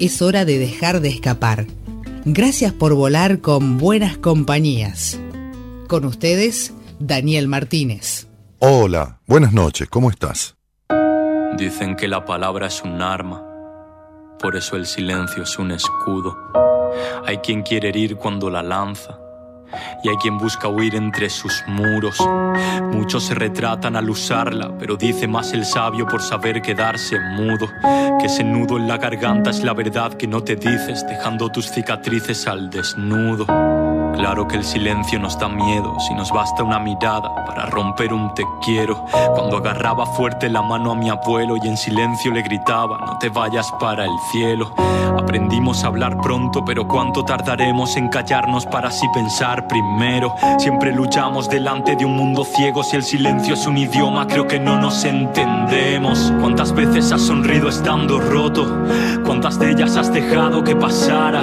Es hora de dejar de escapar. Gracias por volar con buenas compañías. Con ustedes, Daniel Martínez. Hola, buenas noches, ¿cómo estás? Dicen que la palabra es un arma, por eso el silencio es un escudo. Hay quien quiere herir cuando la lanza y hay quien busca huir entre sus muros. Muchos se retratan al usarla, pero dice más el sabio por saber quedarse mudo. Que ese nudo en la garganta es la verdad que no te dices, dejando tus cicatrices al desnudo. Claro que el silencio nos da miedo si nos basta una mirada para romper un te quiero. Cuando agarraba fuerte la mano a mi abuelo y en silencio le gritaba, no te vayas para el cielo. Aprendimos a hablar pronto, pero cuánto tardaremos en callarnos para así pensar primero. Siempre luchamos delante de un mundo ciego, si el silencio es un idioma creo que no nos entendemos. ¿Cuántas veces has sonrido estando roto? ¿Cuántas de ellas has dejado que pasara?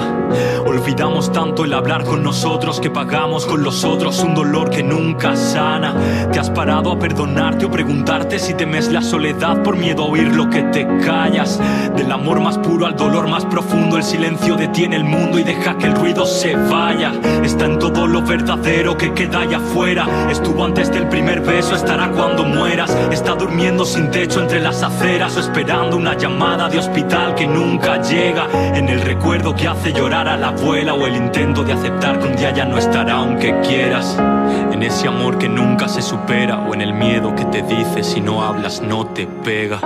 Olvidamos tanto el hablar con nosotros que pagamos con los otros un dolor que nunca sana. Te has parado a perdonarte o preguntarte si temes la soledad por miedo a oír lo que te callas. Del amor más puro al dolor más profundo, el silencio detiene el mundo y deja que el ruido se vaya. Está en todo lo verdadero que queda allá afuera. Estuvo antes del primer beso, estará cuando mueras. Está durmiendo sin techo entre las aceras o esperando una llamada de hospital que nunca llega. En el recuerdo que hace llorar a la abuela o el intento de aceptar que un día ya no estará aunque quieras. En ese amor que nunca se supera o en el miedo que te dice si no hablas no te pega.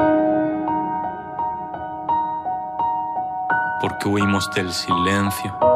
Porque huimos del silencio.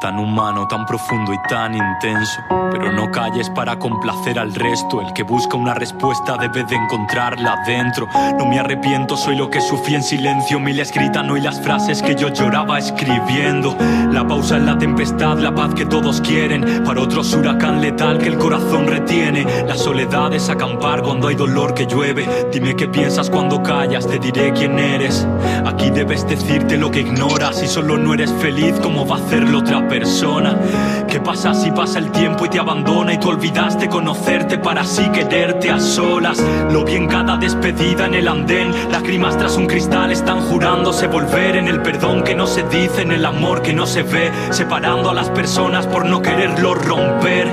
Tan humano, tan profundo y tan intenso. Pero no calles para complacer al resto. El que busca una respuesta debe de encontrarla dentro. No me arrepiento, soy lo que sufrí en silencio. Miles gritan hoy las frases que yo lloraba escribiendo. La pausa en la tempestad, la paz que todos quieren. Para otros huracán letal que el corazón retiene. La soledad es acampar cuando hay dolor que llueve. Dime qué piensas cuando callas, te diré quién eres. Aquí debes decirte lo que ignoras. Y solo no eres feliz, ¿cómo va a hacerlo otra persona? ¿Qué pasa si pasa el tiempo y te abandona y tú olvidaste conocerte para así quererte a solas? Lo vi en cada despedida en el andén, lágrimas tras un cristal están jurándose volver en el perdón que no se dice, en el amor que no se ve, separando a las personas por no quererlo romper.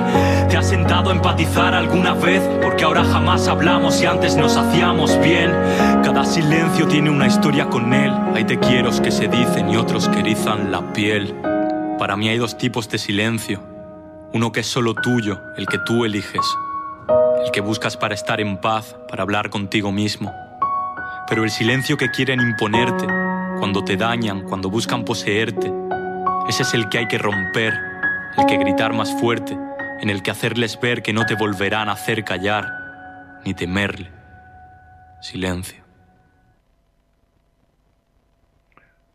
¿Te has sentado a empatizar alguna vez? Porque ahora jamás hablamos y antes nos hacíamos bien. Cada silencio tiene una historia con él. Hay te quiero que se dicen y otros que erizan la piel. Para mí hay dos tipos de silencio. Uno que es solo tuyo, el que tú eliges. El que buscas para estar en paz, para hablar contigo mismo. Pero el silencio que quieren imponerte, cuando te dañan, cuando buscan poseerte, ese es el que hay que romper, el que gritar más fuerte, en el que hacerles ver que no te volverán a hacer callar, ni temerle. Silencio.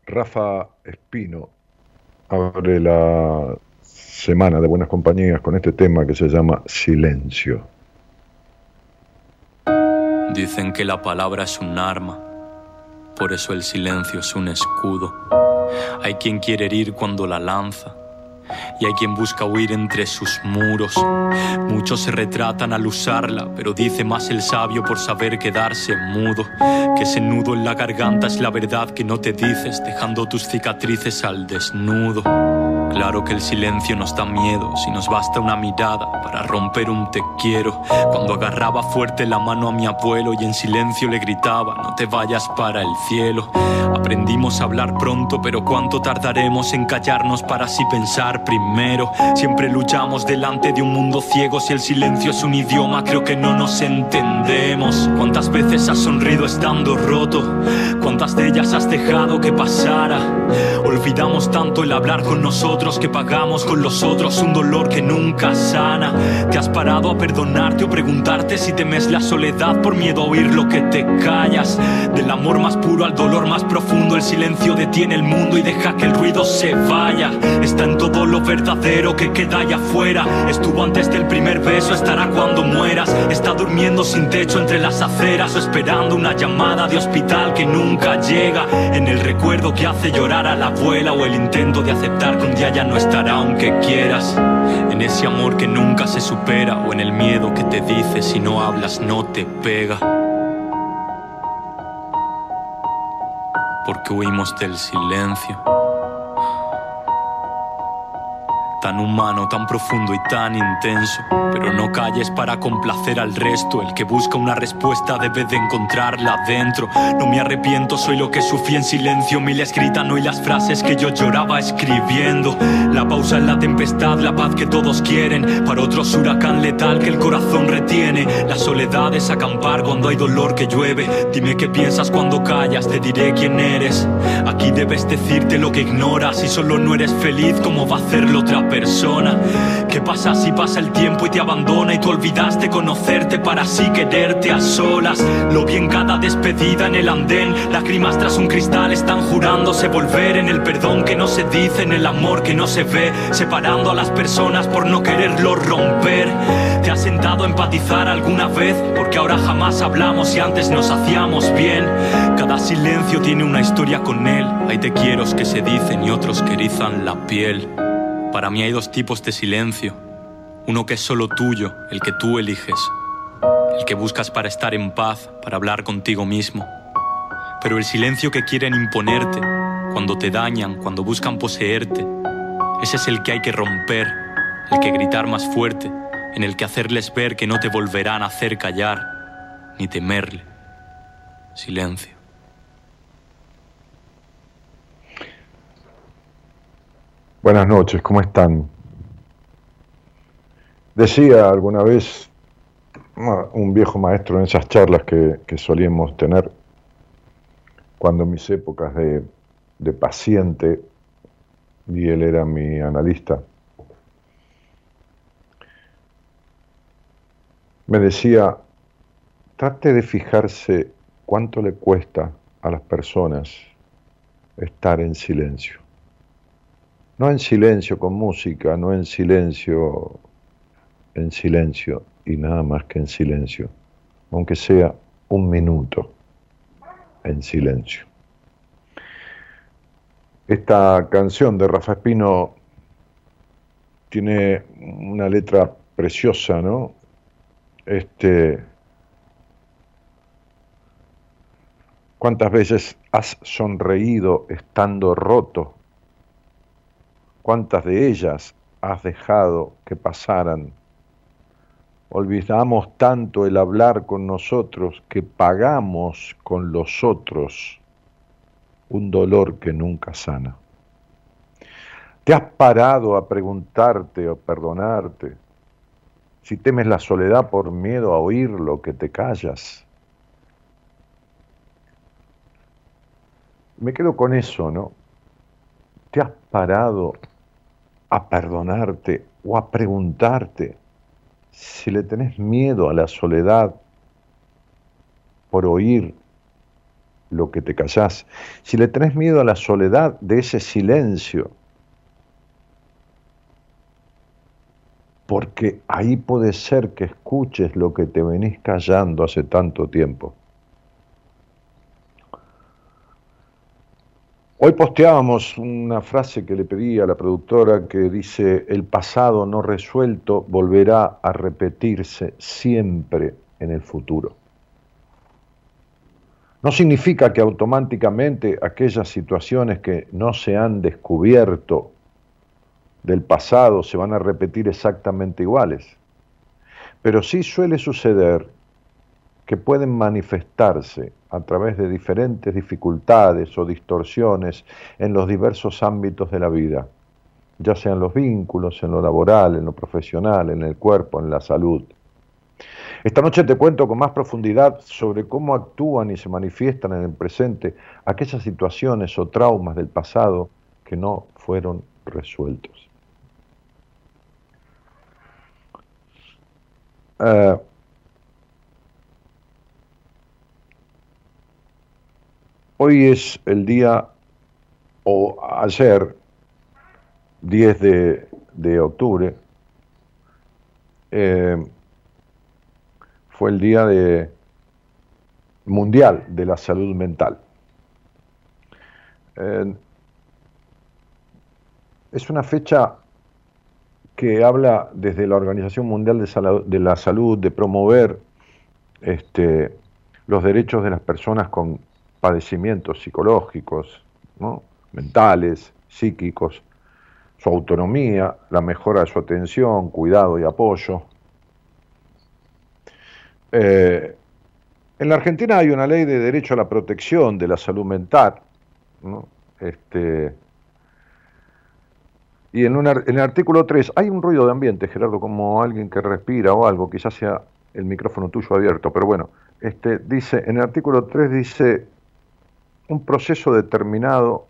Rafa Espino abre la semana de buenas compañías con este tema que se llama Silencio. Dicen que la palabra es un arma, por eso el silencio es un escudo. Hay quien quiere herir cuando la lanza y hay quien busca huir entre sus muros. Muchos se retratan al usarla, pero dice más el sabio por saber quedarse mudo. Que ese nudo en la garganta es la verdad que no te dices, dejando tus cicatrices al desnudo. Claro que el silencio nos da miedo si nos basta una mirada para romper un te quiero. Cuando agarraba fuerte la mano a mi abuelo y en silencio le gritaba, no te vayas para el cielo. Aprendimos a hablar pronto, pero cuánto tardaremos en callarnos para así pensar primero. Siempre luchamos delante de un mundo ciego si el silencio es un idioma, creo que no nos entendemos. ¿Cuántas veces has sonrido estando roto? ¿Cuántas de ellas has dejado que pasara? Olvidamos tanto el hablar con nosotros que pagamos con los otros un dolor que nunca sana. ¿Te has parado a perdonarte o preguntarte si temes la soledad por miedo a oír lo que te callas? Del amor más puro al dolor más profundo, el silencio detiene el mundo y deja que el ruido se vaya. Está en todo lo verdadero que queda allá afuera. Estuvo antes del primer beso, estará cuando mueras. Está durmiendo sin techo entre las aceras o esperando una llamada de hospital que nunca llega. En el recuerdo que hace llorar a la abuela o el intento de aceptar que un día ya no estará aunque quieras. En ese amor que nunca se supera o en el miedo que te dice si no hablas no te pega. Porque huimos del silencio tan humano, tan profundo y tan intenso. Pero no calles para complacer al resto. El que busca una respuesta debe de encontrarla dentro. No me arrepiento, soy lo que sufrí en silencio. Mil escritas no y las frases que yo lloraba escribiendo. La pausa en la tempestad, la paz que todos quieren. Para otros huracán letal que el corazón retiene. La soledad es acampar cuando hay dolor que llueve. Dime qué piensas cuando callas, te diré quién eres. Aquí debes decirte lo que ignoras. Y solo no eres feliz, ¿cómo va a hacerlo otra vez? Persona. ¿Qué pasa si pasa el tiempo y te abandona y tú olvidaste conocerte para así quererte a solas? Lo vi en cada despedida en el andén, lágrimas tras un cristal están jurándose volver en el perdón que no se dice, en el amor que no se ve, separando a las personas por no quererlo romper. ¿Te has sentado a empatizar alguna vez? Porque ahora jamás hablamos y antes nos hacíamos bien. Cada silencio tiene una historia con él. Hay te quiero que se dicen y otros que erizan la piel. Para mí hay dos tipos de silencio. Uno que es solo tuyo, el que tú eliges. El que buscas para estar en paz, para hablar contigo mismo. Pero el silencio que quieren imponerte, cuando te dañan, cuando buscan poseerte, ese es el que hay que romper, el que gritar más fuerte, en el que hacerles ver que no te volverán a hacer callar, ni temerle. Silencio. Buenas noches, ¿cómo están? Decía alguna vez un viejo maestro en esas charlas que, solíamos tener cuando en mis épocas de, de paciente, y él era mi analista, me decía, trate de fijarse cuánto le cuesta a las personas estar en silencio no en silencio con música, no en silencio, en silencio y nada más que en silencio, aunque sea un minuto en silencio. Esta canción de Rafa Espino tiene una letra preciosa, ¿no? Este, ¿Cuántas veces has sonreído estando roto? ¿Cuántas de ellas has dejado que pasaran? Olvidamos tanto el hablar con nosotros que pagamos con los otros un dolor que nunca sana. ¿Te has parado a preguntarte o perdonarte si temes la soledad por miedo a oír lo que te callas? Me quedo con eso, ¿no? ¿Te has parado a perdonarte o a preguntarte si le tenés miedo a la soledad por oír lo que te callás, si le tenés miedo a la soledad de ese silencio, porque ahí puede ser que escuches lo que te venís callando hace tanto tiempo. Hoy posteábamos una frase que le pedí a la productora que dice, el pasado no resuelto volverá a repetirse siempre en el futuro. No significa que automáticamente aquellas situaciones que no se han descubierto del pasado se van a repetir exactamente iguales, pero sí suele suceder que pueden manifestarse a través de diferentes dificultades o distorsiones en los diversos ámbitos de la vida, ya sean los vínculos, en lo laboral, en lo profesional, en el cuerpo, en la salud. Esta noche te cuento con más profundidad sobre cómo actúan y se manifiestan en el presente aquellas situaciones o traumas del pasado que no fueron resueltos. Eh, hoy es el día, o ayer, 10 de, octubre, eh, fue el Día de, Mundial de la Salud Mental. Eh, es una fecha que habla desde la Organización Mundial de, la Salud de promover este, los derechos de las personas con padecimientos psicológicos, mentales, psíquicos, su autonomía, la mejora de su atención, cuidado y apoyo. Eh, en la Argentina hay una ley de derecho a la protección de la salud mental, este, y en, el artículo 3 hay un ruido de ambiente, Gerardo, como alguien que respira o algo, quizás sea el micrófono tuyo abierto, pero bueno, este, dice, en el artículo 3 dice un proceso determinado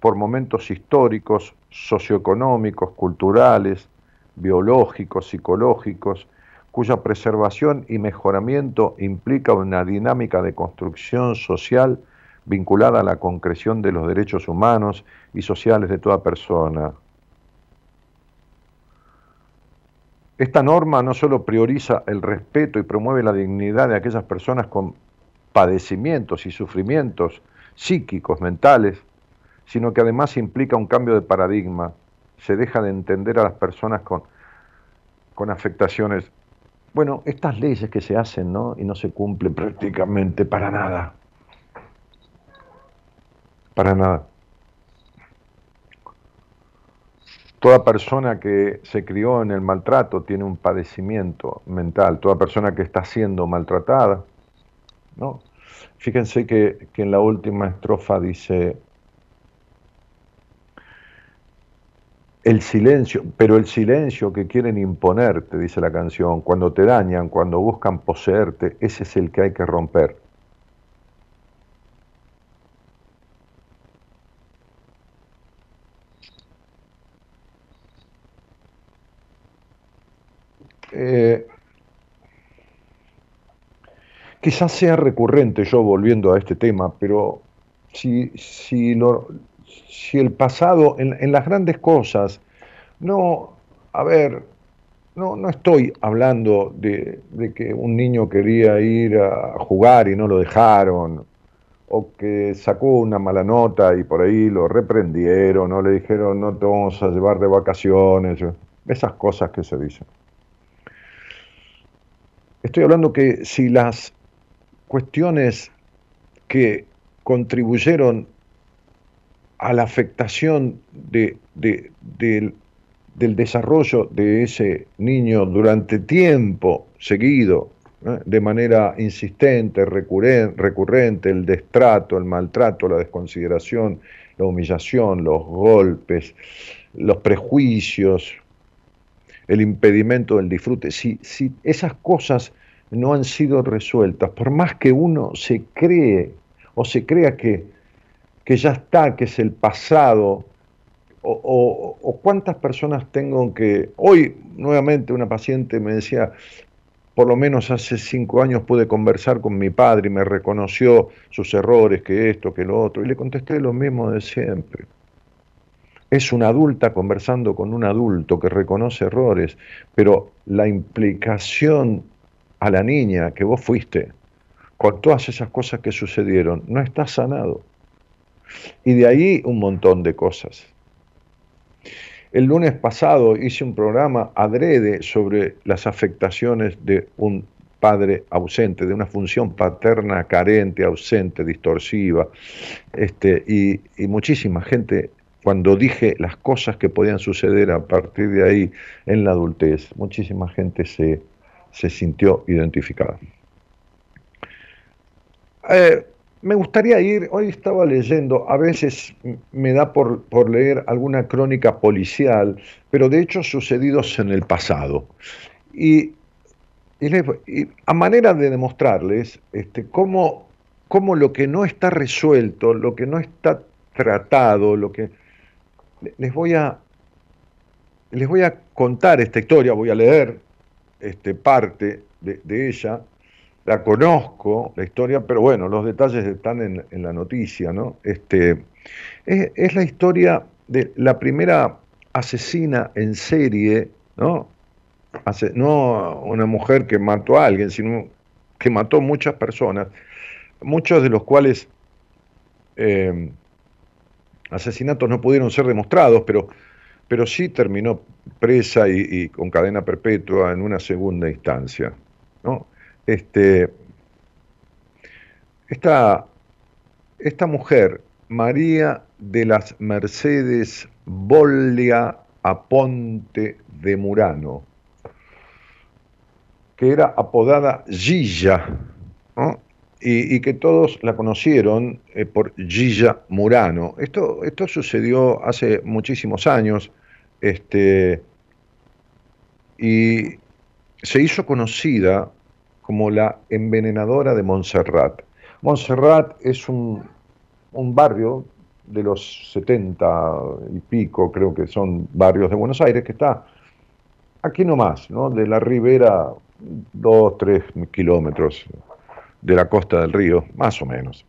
por momentos históricos, socioeconómicos, culturales, biológicos, psicológicos, cuya preservación y mejoramiento implica una dinámica de construcción social vinculada a la concreción de los derechos humanos y sociales de toda persona. Esta norma no solo prioriza el respeto y promueve la dignidad de aquellas personas con padecimientos y sufrimientos psíquicos, mentales, sino que además implica un cambio de paradigma. Se deja de entender a las personas con, con afectaciones. Bueno, estas leyes que se hacen ¿no? y no se cumplen prácticamente para nada para nada. Toda persona que se crió en el maltrato tiene un padecimiento mental, toda persona que está siendo maltratada, ¿no? Fíjense que, que en la última estrofa dice, el silencio, pero el silencio que quieren imponerte, dice la canción, cuando te dañan, cuando buscan poseerte, ese es el que hay que romper. Eh, quizás sea recurrente yo volviendo a este tema, pero si, si, el pasado, en, las grandes cosas, no, a ver, no, no estoy hablando de, de, que un niño quería ir a jugar y no lo dejaron, o que sacó una mala nota y por ahí lo reprendieron, o le dijeron no te vamos a llevar de vacaciones, esas cosas que se dicen. Estoy hablando que si las cuestiones que contribuyeron a la afectación de, del desarrollo de ese niño durante tiempo seguido, de manera insistente, recurrente, el destrato, el maltrato, la desconsideración, la humillación, los golpes, los prejuicios, el impedimento del disfrute, si, si esas cosas no han sido resueltas, por más que uno se cree o se crea que, que ya está, que es el pasado, o, o, cuántas personas tengo que... Hoy nuevamente una paciente me decía, por lo menos hace cinco años pude conversar con mi padre y me reconoció sus errores, que esto, que lo otro, y le contesté lo mismo de siempre. Es una adulta conversando con un adulto que reconoce errores, pero la implicación a la niña que vos fuiste con todas esas cosas que sucedieron no está sanado. Y de ahí un montón de cosas. El lunes pasado hice un programa adrede sobre las afectaciones de un padre ausente, de una función paterna carente, ausente, distorsiva, este, y, y muchísima gente cuando dije las cosas que podían suceder a partir de ahí en la adultez, muchísima gente se, sintió identificada. Eh, me gustaría ir, hoy estaba leyendo, a veces me da por, por, leer alguna crónica policial, pero de hechos sucedidos en el pasado. Y y, a manera de demostrarles este, cómo, cómo lo que no está resuelto, lo que no está tratado, lo que les voy a les voy a contar esta historia, voy a leer este, parte de, ella, la conozco, la historia, pero bueno, los detalles están en, la noticia, ¿no? Este, es, la historia de la primera asesina en serie, ¿no? no una mujer que mató a alguien, sino que mató muchas personas, muchos de los cuales eh, asesinatos no pudieron ser demostrados, pero, pero sí terminó presa y, con cadena perpetua en una segunda instancia. ¿no? Este, esta, esta mujer, María de las Mercedes Bollia Aponte de Murano, que era apodada Gilla, y, que todos la conocieron eh, por Gilla Murano. Esto, esto sucedió hace muchísimos años este, y se hizo conocida como la envenenadora de Montserrat. Montserrat es un, un barrio de los 70 y pico, creo que son barrios de Buenos Aires, que está aquí nomás, ¿no? de la ribera, dos, tres kilómetros de la costa del río, más o menos.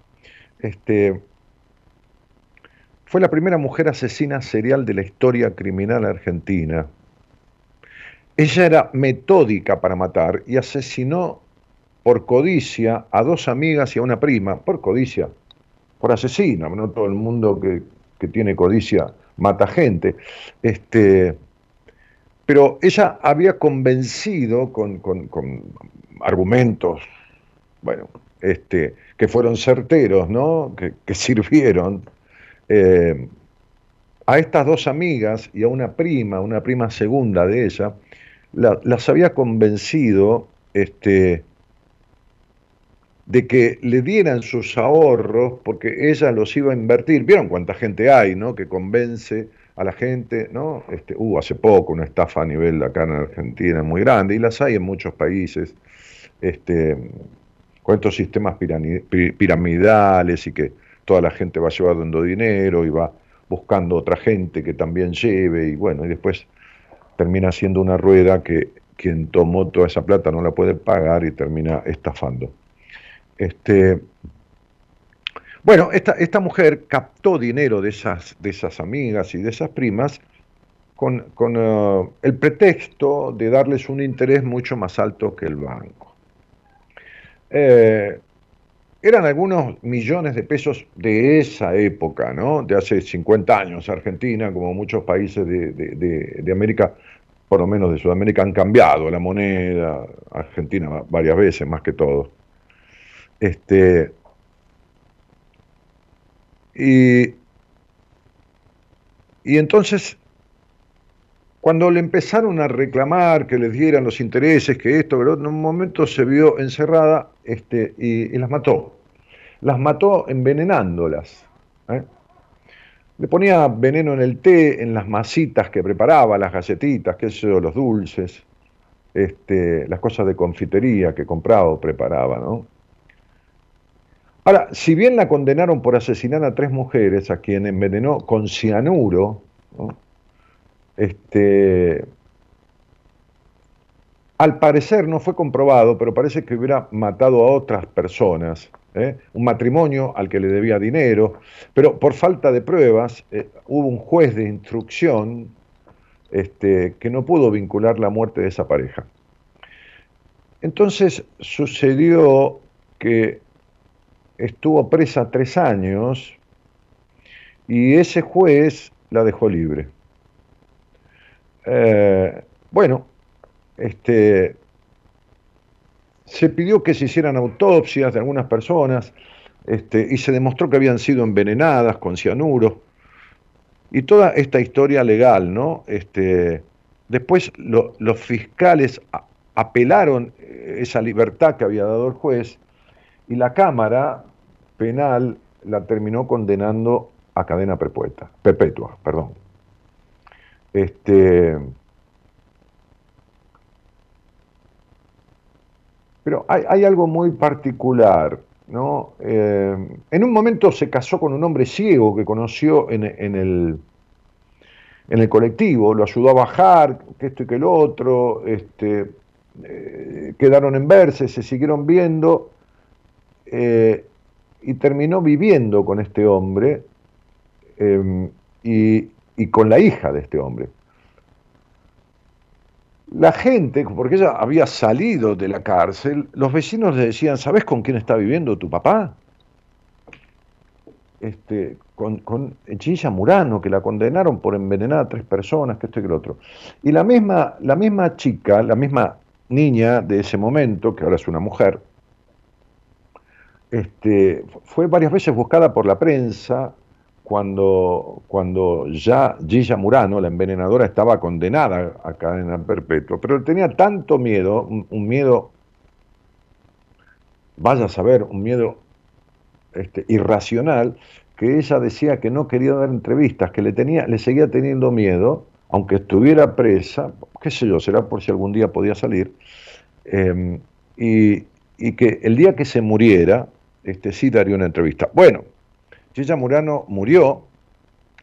Este, fue la primera mujer asesina serial de la historia criminal argentina. Ella era metódica para matar y asesinó por codicia a dos amigas y a una prima, por codicia, por asesina, no todo el mundo que, tiene codicia mata gente. Este, pero ella había convencido con, con argumentos bueno, este, que fueron certeros, ¿no? que, sirvieron, eh, a estas dos amigas y a una prima, una prima segunda de ella, las había convencido este, de que le dieran sus ahorros porque ella los iba a invertir. ¿Vieron cuánta gente hay, no? Que convence a la gente, ¿no? Este, hubo hace poco una estafa a nivel acá en Argentina muy grande y las hay en muchos países. Este, con estos sistemas piramidales y que toda la gente va llevando dinero y va buscando otra gente que también lleve y bueno, y después termina siendo una rueda que quien tomó toda esa plata no la puede pagar y termina estafando. Este, bueno, esta, esta mujer captó dinero de esas, de esas amigas y de esas primas con, con eh, el pretexto de darles un interés mucho más alto que el banco. Eh, eran algunos millones de pesos de esa época, ¿no? De hace 50 años. Argentina, como muchos países de, América, por lo menos de Sudamérica, han cambiado la moneda. Argentina varias veces, más que todo. Este, y, y entonces cuando le empezaron a reclamar que les dieran los intereses, que esto, que en un momento se vio encerrada este, y, las mató. Las mató envenenándolas. ¿eh? Le ponía veneno en el té, en las masitas que preparaba, las galletitas, qué sé yo, los dulces, este, las cosas de confitería que compraba o preparaba. Ahora, si bien la condenaron por asesinar a tres mujeres, a quien envenenó con cianuro. Este, al parecer no fue comprobado, pero parece que hubiera matado a otras personas, ¿eh? un matrimonio al que le debía dinero, pero por falta de pruebas eh, hubo un juez de instrucción este, que no pudo vincular la muerte de esa pareja. Entonces sucedió que estuvo presa tres años y ese juez la dejó libre. Eh, bueno, este, se pidió que se hicieran autopsias de algunas personas este, y se demostró que habían sido envenenadas con cianuro. Y toda esta historia legal, ¿no? Este, después los fiscales apelaron esa libertad que había dado el juez y la Cámara Penal la terminó condenando a cadena perpetua, perpetua perdón. Este, Pero hay, algo muy particular, ¿no? Eh, en un momento se casó con un hombre ciego que conoció en, el, en el colectivo, lo ayudó a bajar, que esto y que lo otro, este, eh, quedaron en verse, se siguieron viendo, eh, y terminó viviendo con este hombre y con la hija de este hombre la gente, porque ella había salido de la cárcel, los vecinos le decían, ¿sabes con quién está viviendo tu papá? Este, con, con Murano, que la condenaron por envenenar a tres personas, que esto y que lo otro. Y la misma, la misma chica, la misma niña de ese momento, que ahora es una mujer, este, fue varias veces buscada por la prensa, cuando, cuando ya Gilla Murano, la envenenadora, estaba condenada a cadena perpetua, pero tenía tanto miedo, un, miedo, vaya a saber, un miedo este, irracional, que ella decía que no quería dar entrevistas, que le, tenía, le seguía teniendo miedo, aunque estuviera presa, qué sé yo, será por si algún día podía salir, em, y, y, que el día que se muriera, este, sí daría una entrevista. Bueno, Gilla Murano murió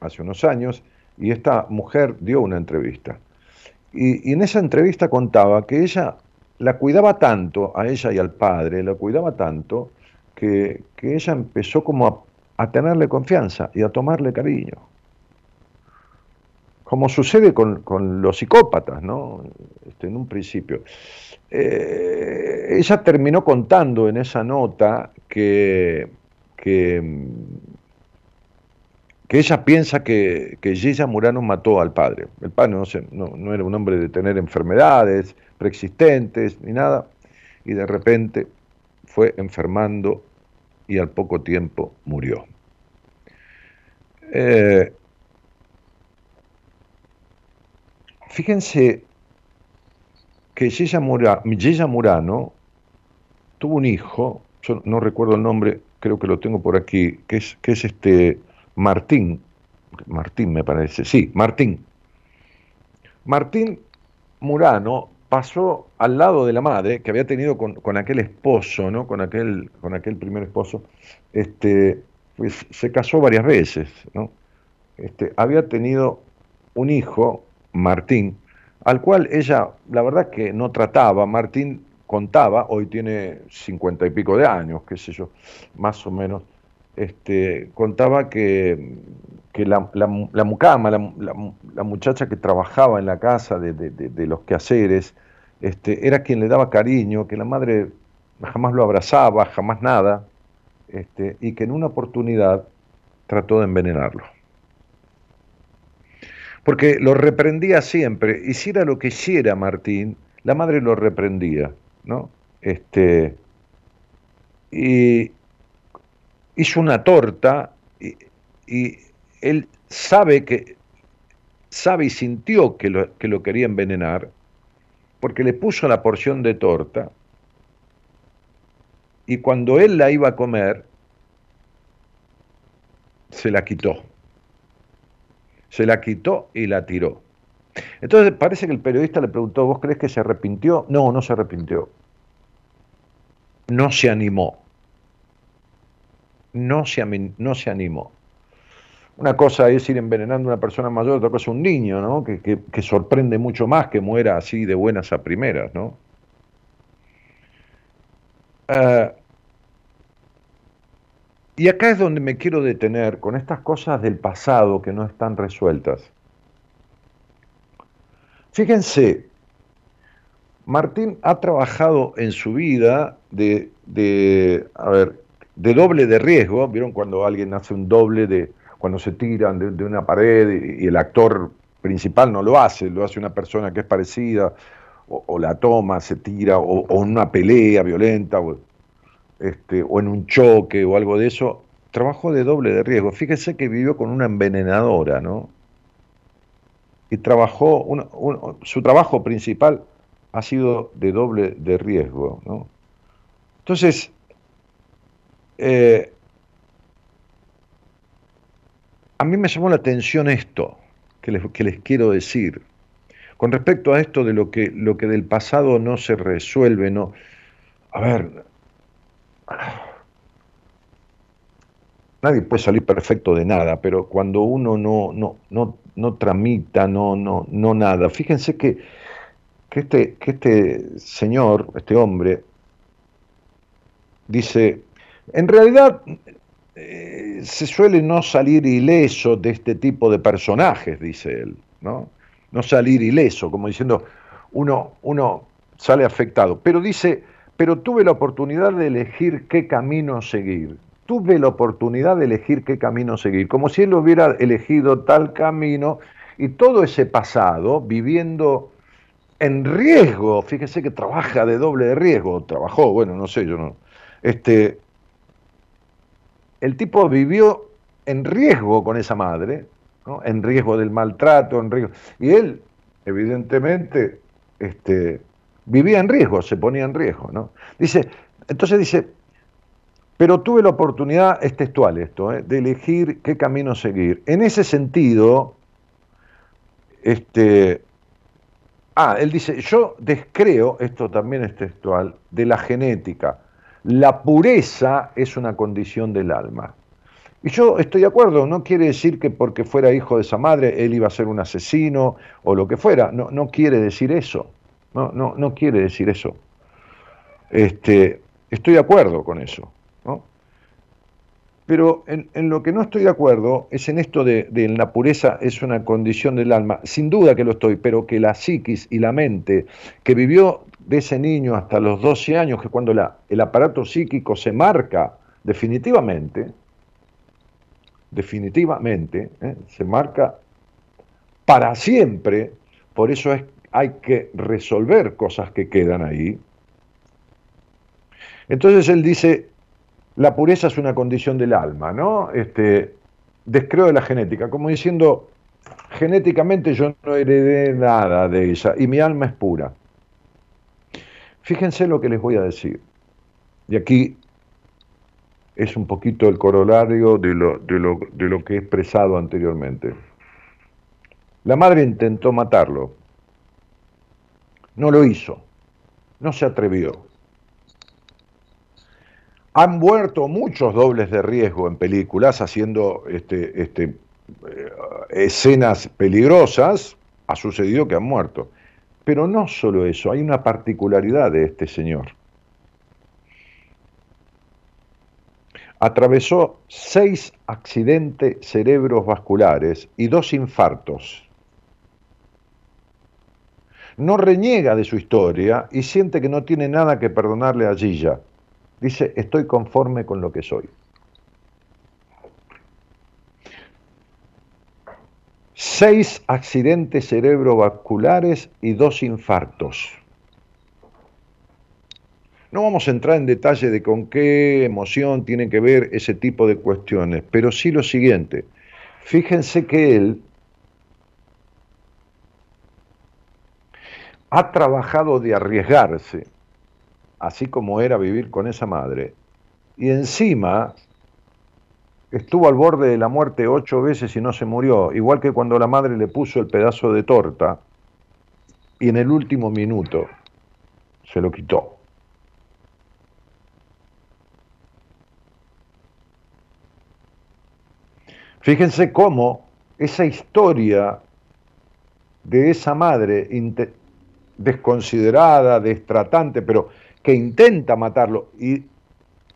hace unos años y esta mujer dio una entrevista. Y, en esa entrevista contaba que ella la cuidaba tanto, a ella y al padre, la cuidaba tanto, que, ella empezó como a, tenerle confianza y a tomarle cariño. Como sucede con, los psicópatas, ¿no? Este, en un principio. Eh, ella terminó contando en esa nota que, que que ella piensa que, que Gilla Murano mató al padre. El padre no, era un hombre de tener enfermedades preexistentes ni nada, y de repente fue enfermando y al poco tiempo murió. Eh, fíjense que Gilla, Murano tuvo un hijo, yo no recuerdo el nombre, creo que lo tengo por aquí, que es, que es este Martín, Martín me parece, sí, Martín. Martín Murano pasó al lado de la madre que había tenido con, aquel esposo, ¿no? Con aquel, con aquel primer esposo, este, pues se casó varias veces, ¿no? Este, había tenido un hijo, Martín, al cual ella, la verdad que no trataba, Martín contaba, hoy tiene cincuenta y pico de años, qué sé yo, más o menos, este, contaba que, la, mucama, la, muchacha que trabajaba en la casa de, los quehaceres, este, era quien le daba cariño, que la madre jamás lo abrazaba, jamás nada, este, y que en una oportunidad trató de envenenarlo. Porque lo reprendía siempre, hiciera lo que hiciera Martín, la madre lo reprendía, ¿no? Este, y, hizo una torta y, él sabe que sabe y sintió que lo, que lo quería envenenar porque le puso la porción de torta y cuando él la iba a comer se la quitó. Se la quitó y la tiró. Entonces parece que el periodista le preguntó, ¿vos crees que se arrepintió? No, no se arrepintió. No se animó no se, no se animó. Una cosa es ir envenenando a una persona mayor, otra cosa es un niño, ¿no? Que, sorprende mucho más que muera así de buenas a primeras, ¿no? Ah, y acá es donde me quiero detener con estas cosas del pasado que no están resueltas. Fíjense, Martín ha trabajado en su vida de, de a ver, de doble de riesgo, ¿vieron cuando alguien hace un doble de cuando se tiran de, una pared y, el actor principal no lo hace, lo hace una persona que es parecida, o, la toma, se tira, o, en una pelea violenta, o, este, o en un choque o algo de eso, trabajó de doble de riesgo. Fíjese que vivió con una envenenadora, ¿no? Y trabajó, su trabajo principal ha sido de doble de riesgo, ¿no? Entonces, eh, a mí me llamó la atención esto que les, que les, quiero decir. Con respecto a esto de lo que, lo que del pasado no se resuelve, no. a ver, nadie puede salir perfecto de nada, pero cuando uno no, no, no, no tramita, no, no, no nada, fíjense que, que, este, que este señor, este hombre, dice, en realidad eh, se suele no salir ileso de este tipo de personajes, dice él, ¿no? No salir ileso, como diciendo, uno, uno sale afectado, pero dice, pero tuve la oportunidad de elegir qué camino seguir tuve la oportunidad de elegir qué camino seguir, como si él hubiera elegido tal camino y todo ese pasado viviendo en riesgo, fíjese que trabaja de doble de riesgo, trabajó, bueno, no sé, yo no. Este, el tipo vivió en riesgo con esa madre, en riesgo del maltrato, en riesgo. Y él, evidentemente, este, vivía en riesgo, se ponía en riesgo, ¿no? Dice, entonces dice, pero tuve la oportunidad, es textual esto, ¿eh? de elegir qué camino seguir. En ese sentido, este, ah, él dice, yo descreo, esto también es textual, de la genética. La pureza es una condición del alma. Y yo estoy de acuerdo, no quiere decir que porque fuera hijo de esa madre él iba a ser un asesino o lo que fuera, no, no quiere decir eso, no, no, no quiere decir eso. Este, estoy de acuerdo con eso. Pero en, lo que no estoy de acuerdo es en esto de, la pureza es una condición del alma. Sin duda que lo estoy, pero que la psiquis y la mente que vivió de ese niño hasta los 12 años, que cuando el aparato psíquico se marca definitivamente, definitivamente, ¿eh? se marca para siempre, por eso es, hay que resolver cosas que quedan ahí. Entonces él dice, la pureza es una condición del alma, ¿no? Este, descreo de la genética, como diciendo, genéticamente yo no heredé nada de ella y mi alma es pura. Fíjense lo que les voy a decir. Y aquí es un poquito el corolario de lo, de lo, que he expresado anteriormente. La madre intentó matarlo. No lo hizo. No se atrevió. Han muerto muchos dobles de riesgo en películas haciendo este, este, eh, escenas peligrosas, ha sucedido que han muerto. Pero no solo eso, hay una particularidad de este señor. Atravesó seis accidentes cerebrovasculares y dos infartos. No reniega de su historia y siente que no tiene nada que perdonarle a Gilla Dice, estoy conforme con lo que soy. Seis accidentes cerebrovasculares y dos infartos. No vamos a entrar en detalle de con qué emoción tiene que ver ese tipo de cuestiones, pero sí lo siguiente. Fíjense que él ha trabajado de arriesgarse, así como era vivir con esa madre. Y encima estuvo al borde de la muerte ocho veces y no se murió, igual que cuando la madre le puso el pedazo de torta y en el último minuto se lo quitó. Fíjense cómo esa historia de esa madre desconsiderada, destratante, pero que intenta matarlo y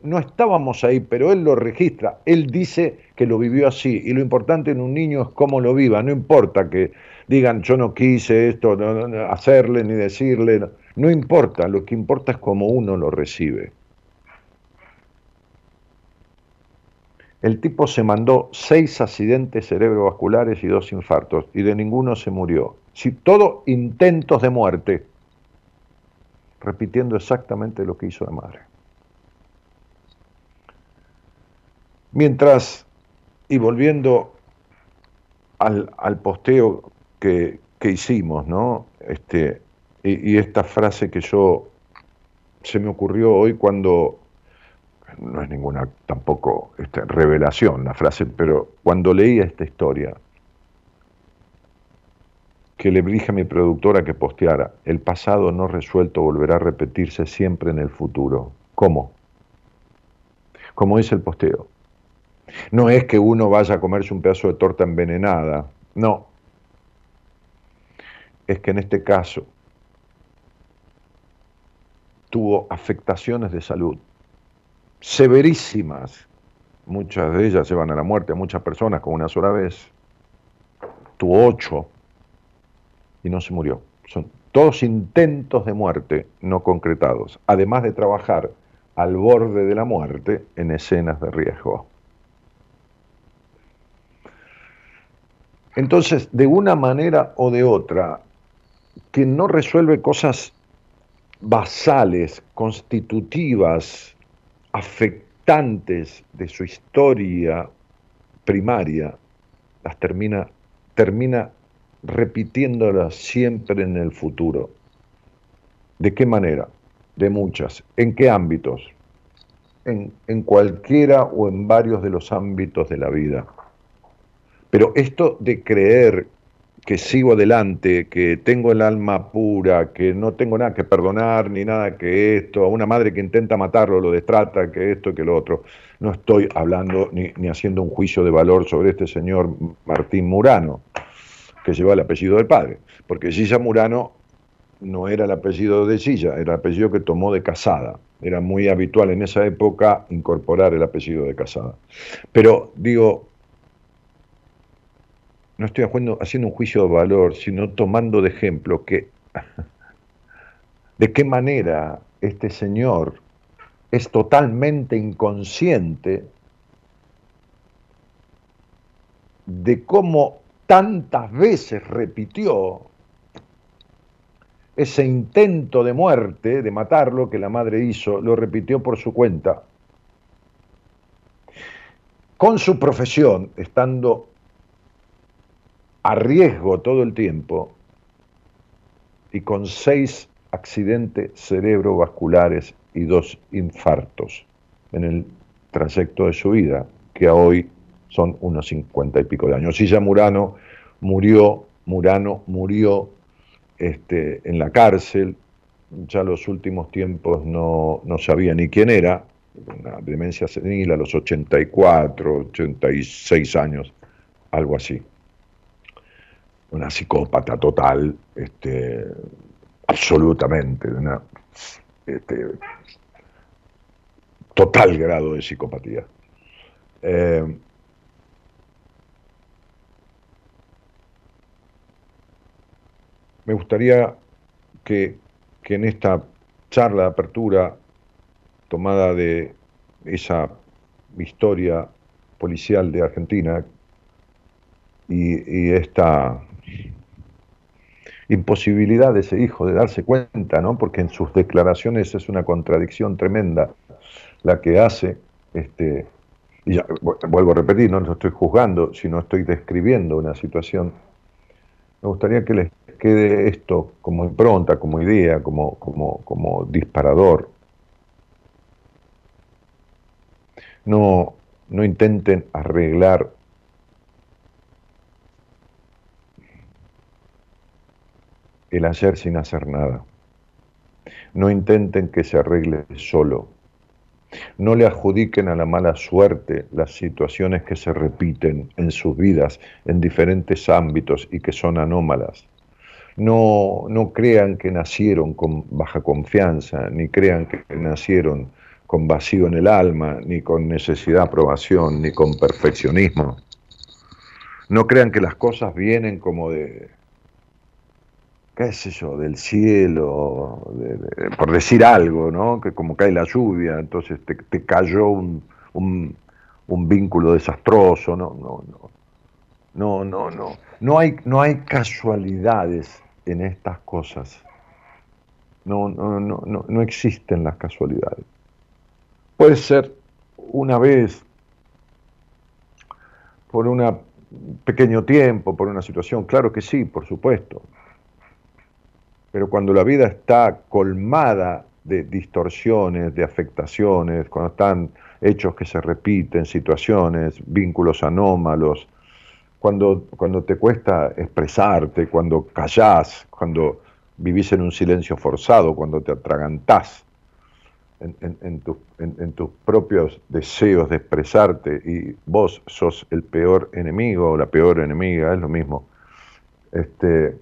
no estábamos ahí, pero él lo registra, él dice que lo vivió así y lo importante en un niño es cómo lo viva, no importa que digan yo no quise esto, hacerle ni decirle, no, no importa, lo que importa es cómo uno lo recibe. El tipo se mandó seis accidentes cerebrovasculares y dos infartos y de ninguno se murió. Si todo intentos de muerte repitiendo exactamente lo que hizo la madre. Mientras, y volviendo al, posteo que, hicimos, ¿no? Este, y, esta frase que yo se me ocurrió hoy cuando, no es ninguna tampoco este, revelación la frase, pero cuando leía esta historia, que le dije a mi productora que posteara, el pasado no resuelto volverá a repetirse siempre en el futuro. ¿Cómo? Como dice el posteo. No es que uno vaya a comerse un pedazo de torta envenenada, no. Es que en este caso tuvo afectaciones de salud severísimas. Muchas de ellas llevan a la muerte a muchas personas con una sola vez. Tuvo ocho y no se murió. Son todos intentos de muerte no concretados, además de trabajar al borde de la muerte en escenas de riesgo. Entonces, de una manera o de otra, que no resuelve cosas basales, constitutivas, afectantes de su historia primaria, las termina, termina repitiéndolas siempre en el futuro. ¿De qué manera? De muchas. ¿En qué ámbitos? En, en cualquiera o en varios de los ámbitos de la vida. Pero esto de creer que sigo adelante, que tengo el alma pura, que no tengo nada que perdonar, ni nada que esto, a una madre que intenta matarlo, lo destrata, que esto, que lo otro. No estoy hablando ni, ni haciendo un juicio de valor sobre este señor Martín Murano que lleva el apellido del padre, porque Silla Murano no era el apellido de Silla, era el apellido que tomó de Casada. Era muy habitual en esa época incorporar el apellido de Casada. Pero digo, no estoy haciendo un juicio de valor, sino tomando de ejemplo que de qué manera este señor es totalmente inconsciente de cómo tantas veces repitió ese intento de muerte, de matarlo, que la madre hizo, lo repitió por su cuenta, con su profesión, estando a riesgo todo el tiempo, y con seis accidentes cerebrovasculares y dos infartos en el trayecto de su vida, que a hoy son unos cincuenta y pico de años. ya Murano murió, Murano murió este, en la cárcel, ya los últimos tiempos no, no sabía ni quién era, una demencia senil a los 84, 86 años, algo así. Una psicópata total, este, absolutamente, una, este, total grado de psicopatía. Eh, me gustaría que, en esta charla de apertura tomada de esa historia policial de Argentina y, esta imposibilidad de ese hijo de darse cuenta, ¿no? porque en sus declaraciones es una contradicción tremenda la que hace, este, y ya, vuelvo a repetir, no lo estoy juzgando, sino estoy describiendo una situación. Me gustaría que les quede esto como impronta, como idea, como, como, como disparador. No, no intenten arreglar el ayer sin hacer nada. No intenten que se arregle solo. No le adjudiquen a la mala suerte las situaciones que se repiten en sus vidas en diferentes ámbitos y que son anómalas no, no crean que nacieron con baja confianza, ni crean que nacieron con vacío en el alma, ni con necesidad de aprobación, ni con perfeccionismo. No crean que las cosas vienen como de, qué sé yo, del cielo, por decir algo, ¿no? Que como cae la lluvia, entonces te, cayó un, un, un, vínculo desastroso, no, no, no. No, no, no. No hay, no hay casualidades en estas cosas. No, no, no, no, no existen las casualidades. Puede ser una vez, por un pequeño tiempo, por una situación, claro que sí, por supuesto. Pero cuando la vida está colmada de distorsiones, de afectaciones, cuando están hechos que se repiten, situaciones, vínculos anómalos, cuando, cuando te cuesta expresarte, cuando callás, cuando vivís en un silencio forzado, cuando te atragantás en, tus propios deseos de expresarte y vos sos el peor enemigo o la peor enemiga, es lo mismo. Este,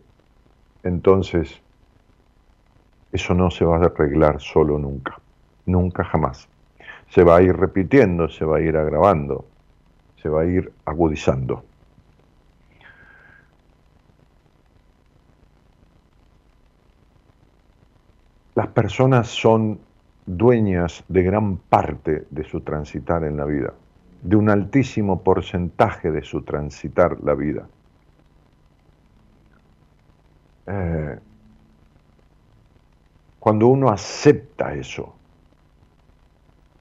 entonces, eso no se va a arreglar solo nunca, nunca jamás. Se va a ir repitiendo, se va a ir agravando, se va a ir agudizando. Las personas son dueñas de gran parte de su transitar en la vida, de un altísimo porcentaje de su transitar la vida. Eh, cuando uno acepta eso,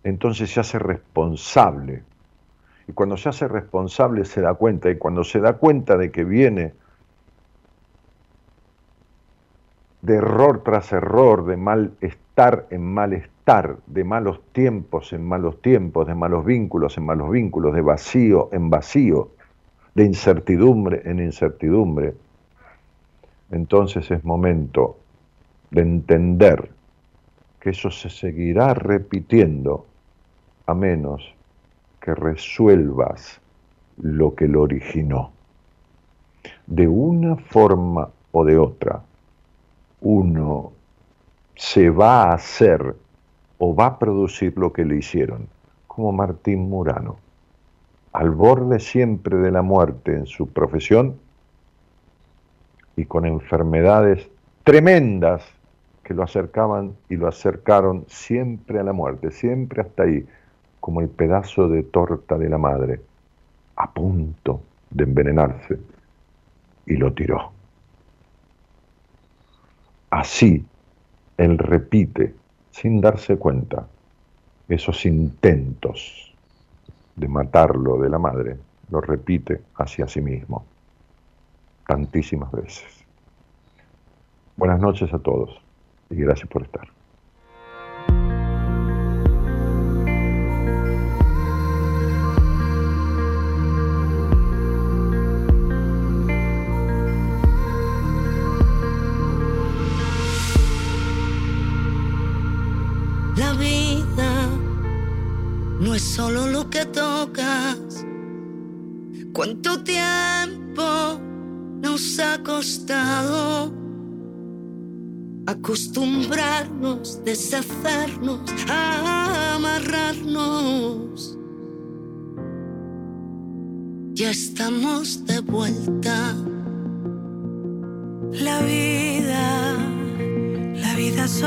entonces se hace responsable. Y cuando se hace responsable se da cuenta, y cuando se da cuenta de que viene de error tras error, de malestar en malestar, de malos tiempos en malos tiempos, de malos vínculos en malos vínculos, de vacío en vacío, de incertidumbre en incertidumbre, entonces es momento de entender que eso se seguirá repitiendo a menos que resuelvas lo que lo originó. De una forma o de otra, uno se va a hacer o va a producir lo que le hicieron, como Martín Murano, al borde siempre de la muerte en su profesión y con enfermedades tremendas que lo acercaban y lo acercaron siempre a la muerte, siempre hasta ahí, como el pedazo de torta de la madre, a punto de envenenarse, y lo tiró. Así, él repite, sin darse cuenta, esos intentos de matarlo de la madre, lo repite hacia sí mismo, tantísimas veces. Buenas noches a todos y gracias por estar. solo lo que tocas. ¿Cuánto tiempo nos ha costado acostumbrarnos, deshacernos, amarrarnos? Ya estamos de vuelta. La vida, la vida es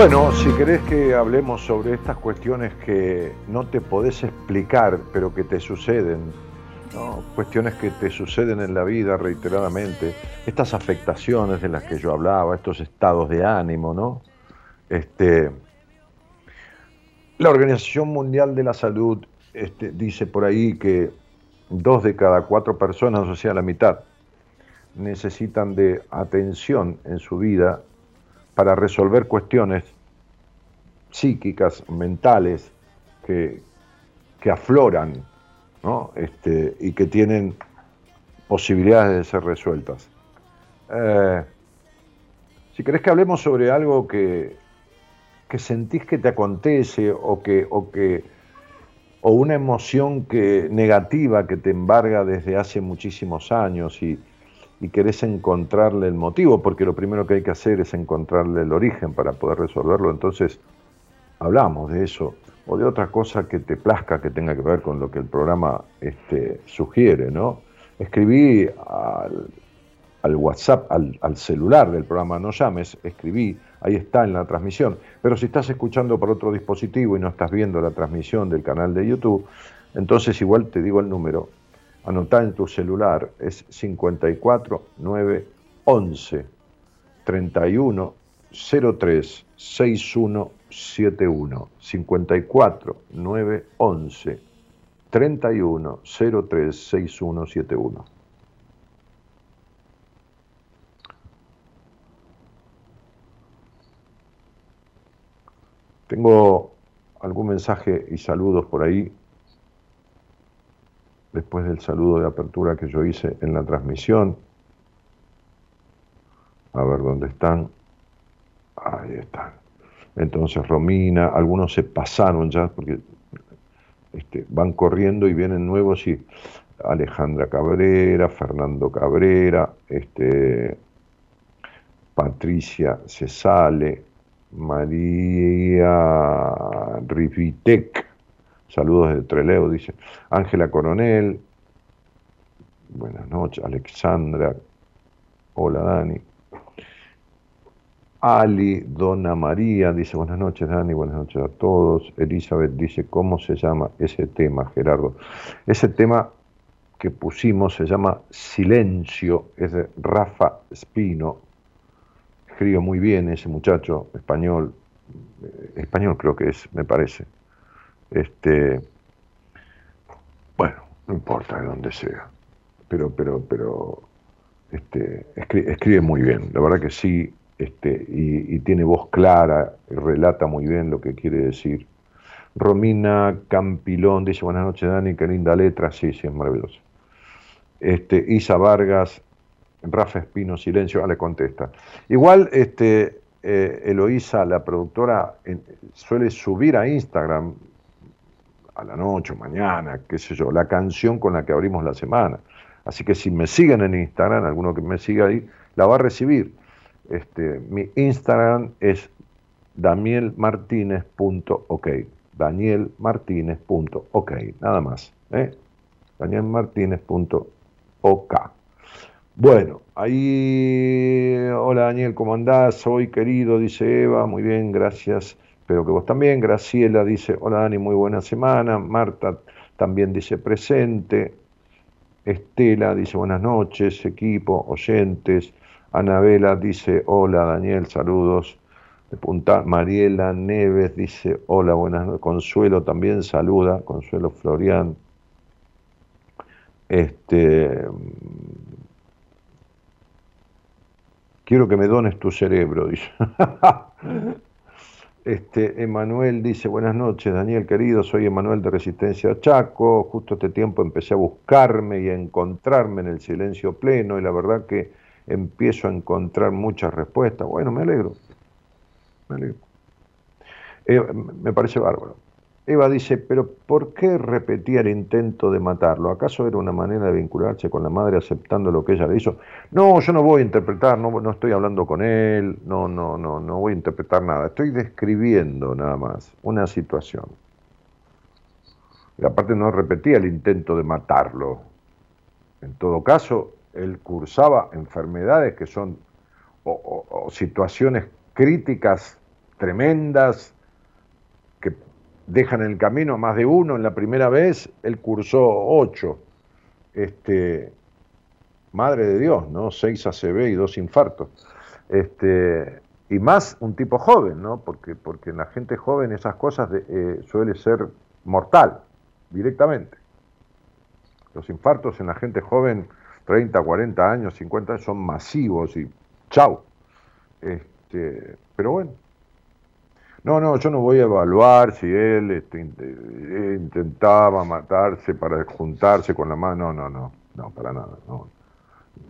Bueno, si querés que hablemos sobre estas cuestiones que no te podés explicar, pero que te suceden, cuestiones que te suceden en la vida reiteradamente, estas afectaciones de las que yo hablaba, estos estados de ánimo, ¿no? Este, la Organización Mundial de la Salud este, dice por ahí que dos de cada cuatro personas, o sea, la mitad, necesitan de atención en su vida para resolver cuestiones psíquicas, mentales, que, afloran este, y que tienen posibilidades de ser resueltas. Eh, si querés que hablemos sobre algo que, que sentís que te acontece o que, o que o una emoción que, negativa que te embarga desde hace muchísimos años y, y querés encontrarle el motivo, porque lo primero que hay que hacer es encontrarle el origen para poder resolverlo. Entonces, hablamos de eso o de otra cosa que te plazca que tenga que ver con lo que el programa este, sugiere, ¿no? Escribí al, WhatsApp, al, al, celular del programa No Llames, escribí, ahí está en la transmisión. Pero si estás escuchando por otro dispositivo y no estás viendo la transmisión del canal de YouTube, entonces igual te digo el número. Anotá en tu celular, es 54 9 11 31 03 61 71 54 9 11 31 03 61 71. Tengo algún mensaje y saludos por ahí, después del saludo de apertura que yo hice en la transmisión. A ver dónde están. Ahí están. Entonces Romina, algunos se pasaron ya porque este, van corriendo y vienen nuevos y Alejandra Cabrera, Fernando Cabrera, este, Patricia Cesale, María Rivitec, saludos de Treleo, dice, Ángela Coronel, buenas noches, Alexandra, hola Dani, Ali, Dona María, dice buenas noches Dani, buenas noches a todos. Elizabeth dice, ¿cómo se llama ese tema, Gerardo? Ese tema que pusimos se llama Silencio, es de Rafa Spino. Escribe muy bien ese muchacho, español, eh, español creo que es, me parece. Este, bueno, no importa de dónde sea, pero, pero, pero, este, escribe muy bien, la verdad que sí, este, y, tiene voz clara, relata muy bien lo que quiere decir. Romina Campilón dice, buenas noches Dani, qué linda letra, sí, sí, es maravilloso. Este, Isa Vargas, Rafa Espino, silencio, ah, le contesta. Igual, este, eh, Eloísa, la productora, suele subir a Instagram a la noche o mañana, qué sé yo, la canción con la que abrimos la semana. Así que si me siguen en Instagram, alguno que me siga ahí, la va a recibir. Este, mi Instagram es danielmartinez.ok. Danielmartinez.ok, nada más. ¿eh? Danielmartinez.ok. Bueno, ahí, hola Daniel, ¿cómo andás? Soy querido, dice Eva, muy bien, gracias. Espero que vos también. Graciela dice, hola Dani, muy buena semana. Marta también dice presente. Estela dice buenas noches, equipo, oyentes. Anabela dice, hola Daniel, saludos. De Mariela Neves dice, hola, buenas noches. Consuelo también saluda, Consuelo Florian. Este, quiero que me dones tu cerebro, dice. Este, Emanuel dice, buenas noches, Daniel querido, soy Emanuel de Resistencia Chaco, justo este tiempo empecé a buscarme y a encontrarme en el silencio pleno y la verdad que empiezo a encontrar muchas respuestas. Bueno, me alegro. Me alegro. Eh, me parece bárbaro. Eva dice, pero ¿por qué repetía el intento de matarlo? ¿Acaso era una manera de vincularse con la madre aceptando lo que ella le hizo? No, yo no voy a interpretar, no, no estoy hablando con él, no, no, no, no voy a interpretar nada. Estoy describiendo nada más una situación. Y aparte no repetía el intento de matarlo. En todo caso, él cursaba enfermedades que son o, situaciones críticas tremendas dejan en el camino a más de uno. En la primera vez él cursó ocho. Este, madre de Dios, ¿no? Seis ACV y dos infartos. Este, y más un tipo joven, ¿no? Porque, porque en la gente joven esas cosas eh, suele ser mortal, directamente. Los infartos en la gente joven 30, 40 años, 50 son masivos y chau. Este, pero bueno. No, no, yo no voy a evaluar si él este, intentaba matarse para juntarse con la mano. No, no, no, no, para nada. No.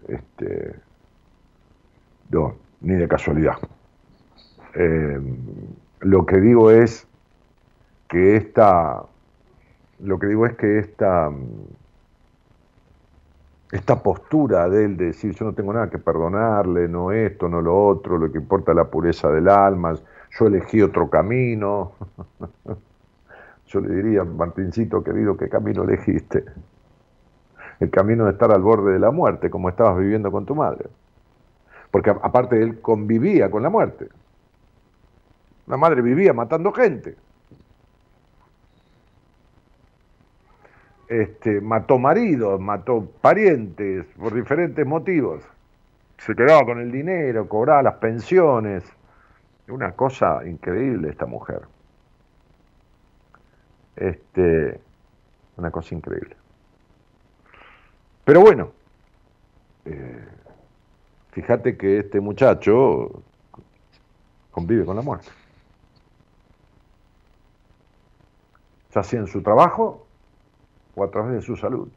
Este, no, ni de casualidad. Em, lo que digo es que esta, lo que digo es que esta, esta postura de él de decir yo no tengo nada que perdonarle, no esto, no lo otro, lo que importa es la pureza del alma, yo elegí otro camino. Yo le diría, Martincito querido, ¿qué camino elegiste? El camino de estar al borde de la muerte, como estabas viviendo con tu madre. Porque aparte él convivía con la muerte. La madre vivía matando gente. Este, mató maridos, mató parientes por diferentes motivos. Se quedaba con el dinero, cobraba las pensiones. Una cosa increíble esta mujer. Este, una cosa increíble. Pero bueno, eh, fíjate que este muchacho convive con la muerte. Ya sea en su trabajo o a través de su salud.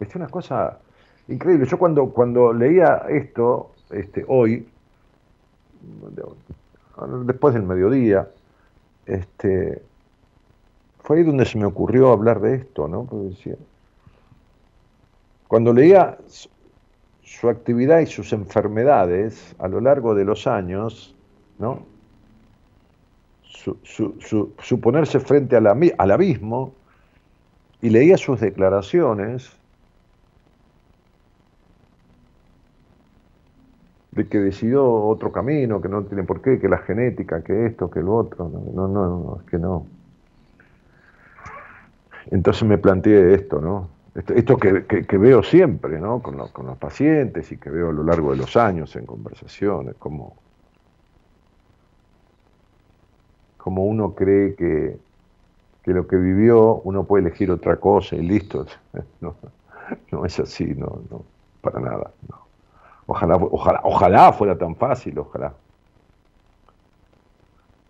Es una cosa increíble. Yo cuando, cuando leía esto, este, hoy, después del mediodía, este, fue ahí donde se me ocurrió hablar de esto, ¿no? cuando leía su actividad y sus enfermedades a lo largo de los años, ¿no? Su, ponerse frente al abismo y leía sus declaraciones de que decidió otro camino, que no tiene por qué, que la genética, que esto, que lo otro. No, no, no, es que no. Entonces me planteé esto, ¿no? Esto, que, veo siempre, ¿no? Con los, con los pacientes y que veo a lo largo de los años en conversaciones, como, como uno cree que, que lo que vivió uno puede elegir otra cosa y listo. No, no es así, no, no, para nada. No. Ojalá, ojalá, ojalá fuera tan fácil, ojalá.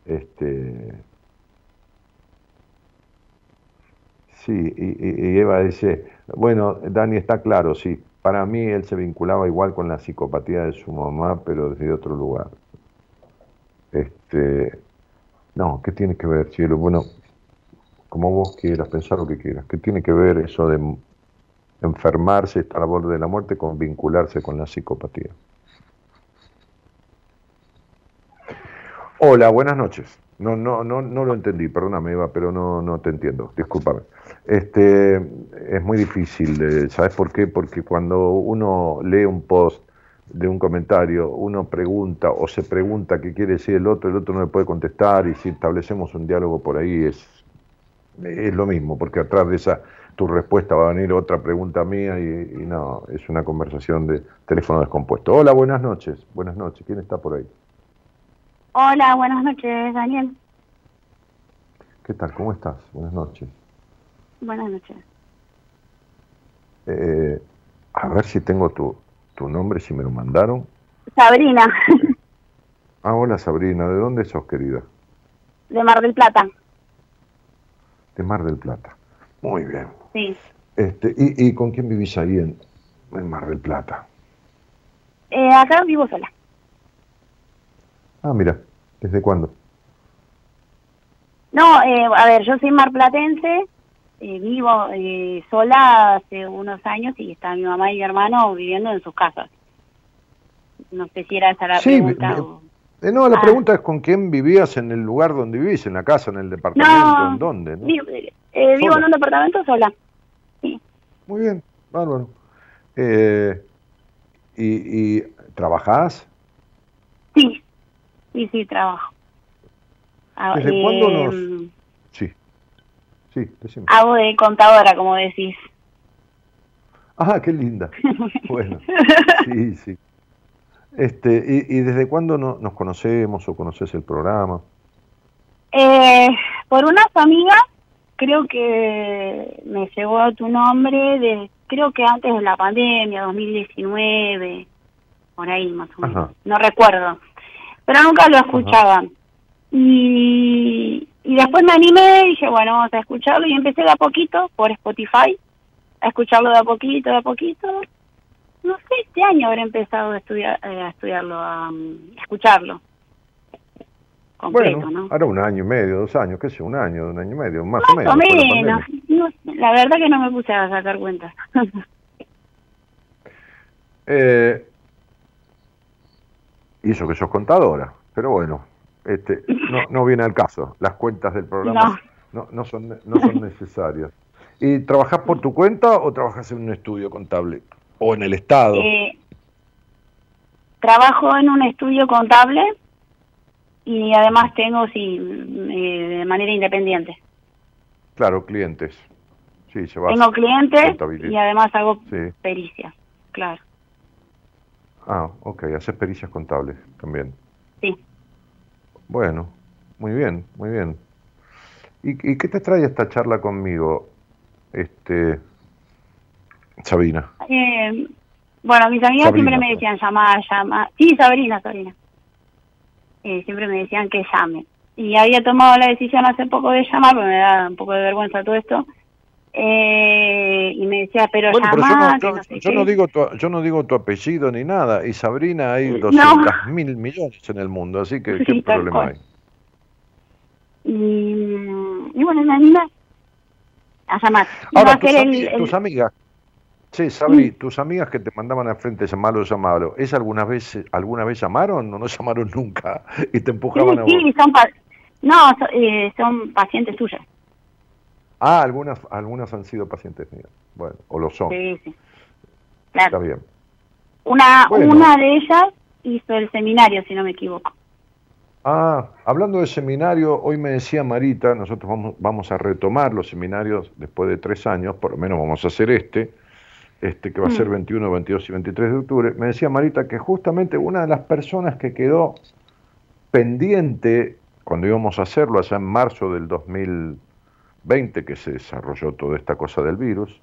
Este, Sí, y, Eva dice, bueno, Dani está claro, sí, para mí él se vinculaba igual con la psicopatía de su mamá, pero desde otro lugar. Este, no, ¿qué tiene que ver, cielo? Bueno, como vos quieras, pensar lo que quieras. ¿Qué tiene que ver eso de enfermarse, estar a borde de la muerte, con vincularse con la psicopatía? Hola, buenas noches. No, no, no, no lo entendí, perdóname Eva, pero no, no te entiendo, discúlpame. Este, es muy difícil, ¿sabes por qué? Porque cuando uno lee un post de un comentario, uno pregunta o se pregunta qué quiere decir el otro, el otro no le puede contestar y si establecemos un diálogo por ahí es, es lo mismo, porque atrás de esa tu respuesta va a venir otra pregunta mía y, y no, es una conversación de teléfono descompuesto. Hola, buenas noches, buenas noches, ¿quién está por ahí? Hola, buenas noches, Daniel. ¿Qué tal? ¿Cómo estás? Buenas noches. Buenas noches. Eh, a ver si tengo tu, tu nombre, si me lo mandaron. Sabrina. Ah, hola Sabrina, ¿de dónde sos, querida? De Mar del Plata. De Mar del Plata. Muy bien. Sí. Este, ¿y, y con quién vivís ahí en, en Mar del Plata? Eh, acá vivo sola. Ah, mira, ¿desde cuándo? No, eh, a ver, yo soy marplatense, eh, vivo eh, sola hace unos años y está mi mamá y mi hermano viviendo en sus casas. No sé si era esa la pregunta. Eh, no, la ah. pregunta es con quién vivías en el lugar donde vivís, en la casa, en el departamento, en dónde. ¿no? Vivo, eh, vivo en un departamento sola. Sí. Muy bien, bárbaro. Eh, ¿y, ¿Y trabajás? Sí, Sí, sí, trabajo. Ah, ¿Desde cuándo nos...? Em, sí, sí, decime. Hago de contadora, como decís. Ah, qué linda. bueno, sí, sí. Este, ¿y, y desde cuándo no, nos conocemos o conoces el programa? Eh, por unas amigas, creo que me llegó tu nombre, de, creo que antes de la pandemia, 2019, por ahí más o menos. No recuerdo pero nunca lo escuchaban. Y, y después me animé y dije, bueno, vamos a escucharlo y empecé de a poquito por Spotify, a escucharlo de a poquito, de a poquito. No sé, este año habré empezado a, estudiar, eh, a estudiarlo, a, escucharlo. bueno, ahora un año y medio, dos años, qué sé, un año, un año y medio, más, o menos. No, la verdad que no me puse a sacar cuentas. Eh, y eso que sos contadora, pero bueno, este, no, no viene al caso. Las cuentas del programa no, no, son, no son necesarias. ¿Y trabajás por tu cuenta o trabajas en un estudio contable? ¿O en el Estado? Eh, trabajo en un estudio contable y además tengo, sí, eh, de manera independiente. Claro, clientes. Sí, Tengo clientes y además hago pericias, claro. Ah, ok, haces pericias contables también. Sí. Bueno, muy bien, muy bien. ¿Y, qué te trae esta charla conmigo, este, Sabina? Eh, bueno, mis amigas siempre me decían llamar, llamar. Sí, Sabrina, Sabrina. Eh, siempre me decían que llame. Y había tomado la decisión hace poco de llamar, porque me da un poco de vergüenza todo esto. Eh, y me decía, pero bueno, yo, no, digo tu, yo no digo tu apellido ni nada. Y Sabrina hay 200 mil millones en el mundo, así que ¿qué problema hay? Y, y bueno, me anima a llamar. Ahora, tus, amigas, sí, Sabri, tus amigas que te mandaban al frente, llamalo, llamalo, ¿es alguna vez, alguna vez llamaron o no llamaron nunca y te empujaban a vos? Sí, son, no, eh, son pacientes tuyas. Ah, algunas, algunas han sido pacientes mías. Bueno, o lo son. Sí, sí. Claro. Está bien. Una, una de ellas hizo el seminario, si no me equivoco. Ah, hablando de seminario, hoy me decía Marita, nosotros vamos, vamos a retomar los seminarios después de tres años, por lo menos vamos a hacer este, este que va a ser 21, mm. 22 y 23 de octubre. Me decía Marita que justamente una de las personas que quedó pendiente cuando íbamos a hacerlo allá en marzo del 2020, que se desarrolló toda esta cosa del virus,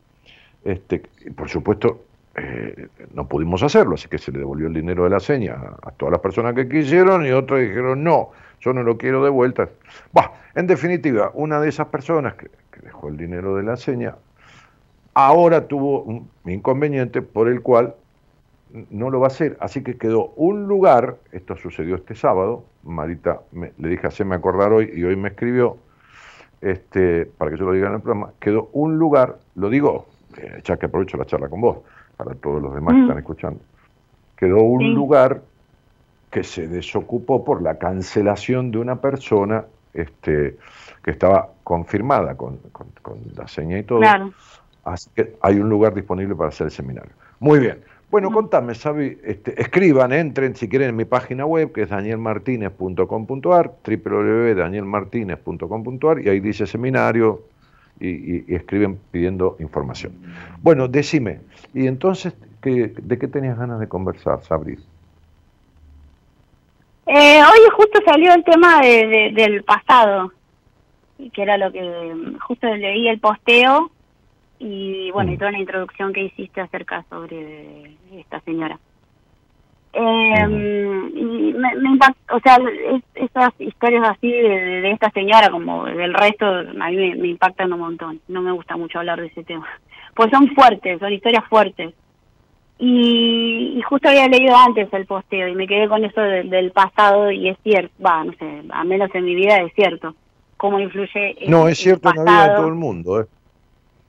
este, por supuesto eh, no pudimos hacerlo, así que se le devolvió el dinero de la seña a, todas las personas que quisieron y otros dijeron, no, yo no lo quiero de vuelta. Bah, en definitiva, una de esas personas que, dejó el dinero de la seña, ahora tuvo un inconveniente por el cual no lo va a hacer, así que quedó un lugar, esto sucedió este sábado, Marita le dije, haceme acordar hoy y hoy me escribió, este, para que yo lo diga en el programa, quedó un lugar, lo digo, eh, ya que aprovecho la charla con vos, para todos los demás que mm. están escuchando. Quedó un lugar que se desocupó por la cancelación de una persona este, que estaba confirmada con, la seña y todo. Así que hay un lugar disponible para hacer el seminario. Muy bien. Bueno, mm. contame, Sabi, este, escriban, entren si quieren en mi página web, que es danielmartinez.com.ar, www.danielmartinez.com.ar, y ahí dice seminario, y, escriben pidiendo información. Bueno, decime, ¿y entonces de qué tenías ganas de conversar, Sabri? Eh, hoy justo salió el tema del pasado, que era lo que justo leí el posteo y bueno, y mm. toda la introducción que hiciste acerca sobre esta señora. Eh, y me, me o sea, esas historias así de, esta señora como del resto, a mí me, impactan un montón. No me gusta mucho hablar de ese tema. Pues son fuertes, son historias fuertes. Y, justo había leído antes el posteo y me quedé con eso del pasado y es cierto, va, no sé, a menos en mi vida es cierto, cómo influye. no, es cierto en la vida de todo el mundo, ¿eh?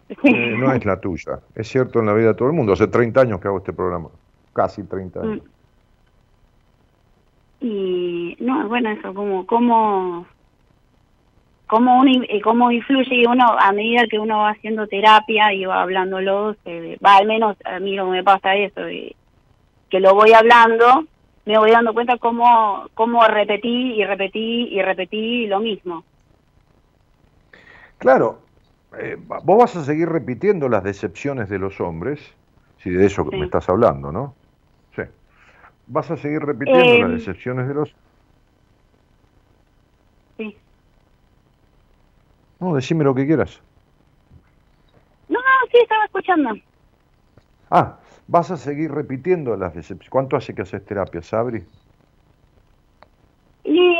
eh no es la tuya, es cierto en la vida de todo el mundo. Hace 30 años que hago este programa, casi 30 años. Mm. Y no, bueno, eso, como, como, cómo, uno, cómo influye uno a medida que uno va haciendo terapia y va hablándolo, va al menos a mí no me pasa eso, y que lo voy hablando, me voy dando cuenta cómo, cómo repetí y repetí y repetí lo mismo. Claro, eh, vos vas a seguir repitiendo las decepciones de los hombres, si de eso me estás hablando, ¿no? ¿Vas a seguir repitiendo las em, decepciones de los...? Sí. No, decime lo que quieras. No, no, sí, estaba escuchando. Ah, ¿vas a seguir repitiendo las decepciones? ¿Cuánto hace que haces terapia, Sabri? Y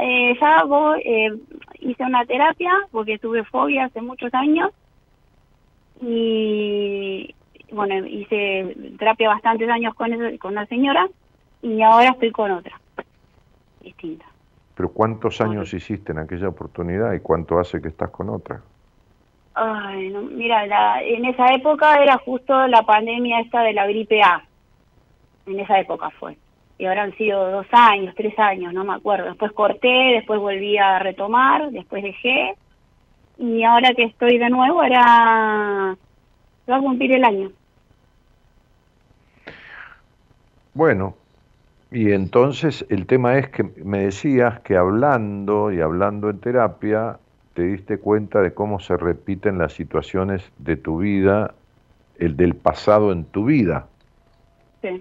eh, ya voy, eh, hice una terapia porque tuve fobia hace muchos años y bueno, hice terapia bastantes años con, con una señora y ahora estoy con otra, distinta. ¿Pero cuántos años hiciste en aquella oportunidad y cuánto hace que estás con otra? Ay, no, mira, la, en esa época era justo la pandemia esta de la gripe A. En esa época fue. Y ahora han sido dos años, tres años, no me acuerdo. Después corté, después volví a retomar, después dejé. Y ahora que estoy de nuevo, era... va a cumplir el año. Bueno, y entonces el tema es que me decías que hablando y hablando en terapia, te diste cuenta de cómo se repiten las situaciones de tu vida, el del pasado en tu vida. Sí.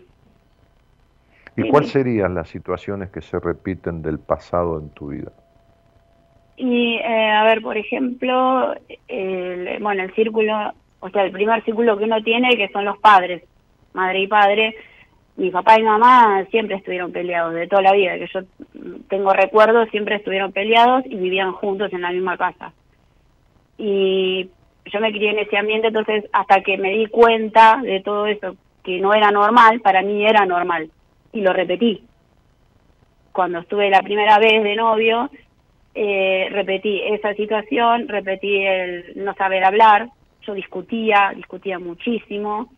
¿Y cuáles serían las situaciones que se repiten del pasado en tu vida? Y, eh, a ver, por ejemplo, el, bueno, el círculo, o sea, el primer círculo que uno tiene, que son los padres, madre y padre. Mi papá y mamá siempre estuvieron peleados, de toda la vida, que yo tengo recuerdos, siempre estuvieron peleados y vivían juntos en la misma casa. Y yo me crié en ese ambiente, entonces hasta que me di cuenta de todo eso, que no era normal, para mí era normal. Y lo repetí. Cuando estuve la primera vez de novio, eh, repetí esa situación, repetí el no saber hablar, yo discutía, discutía muchísimo,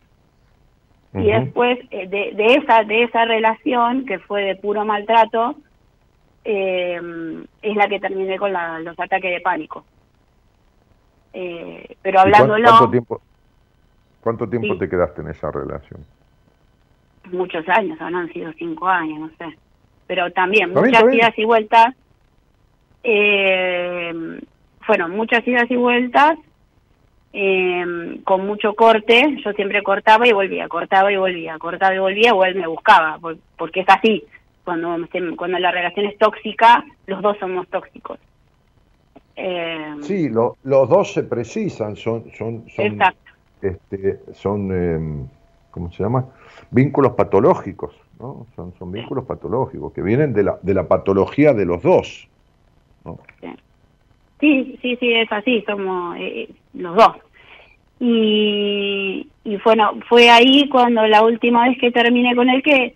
y después eh, de, de esa de esa relación que fue de puro maltrato, eh, es la que terminé con la- los ataques de pánico. Eh, pero ¿Y cuán- hablándolo ¿Cuánto tiempo, cuánto tiempo Sí. te quedaste en esa relación? Muchos años, habrán sido cinco años, no sé. Pero también bien, muchas bien. idas y vueltas, eh, fueron muchas idas y vueltas, eh, con mucho corte, yo siempre cortaba y volvía, cortaba y volvía, cortaba y volvía, o él me buscaba, por- porque es así, cuando, cuando la relación es tóxica, los dos somos tóxicos. Eh, Sí, lo- los dos se precisan, son, son, son, Exacto. este, son eh, ¿cómo se llama? Vínculos patológicos, ¿no? Son, son vínculos patológicos que vienen de la, de la patología de los dos. Sí, sí, sí, es así, somos eh, los dos. Y, y bueno, fue ahí cuando la última vez que terminé con él que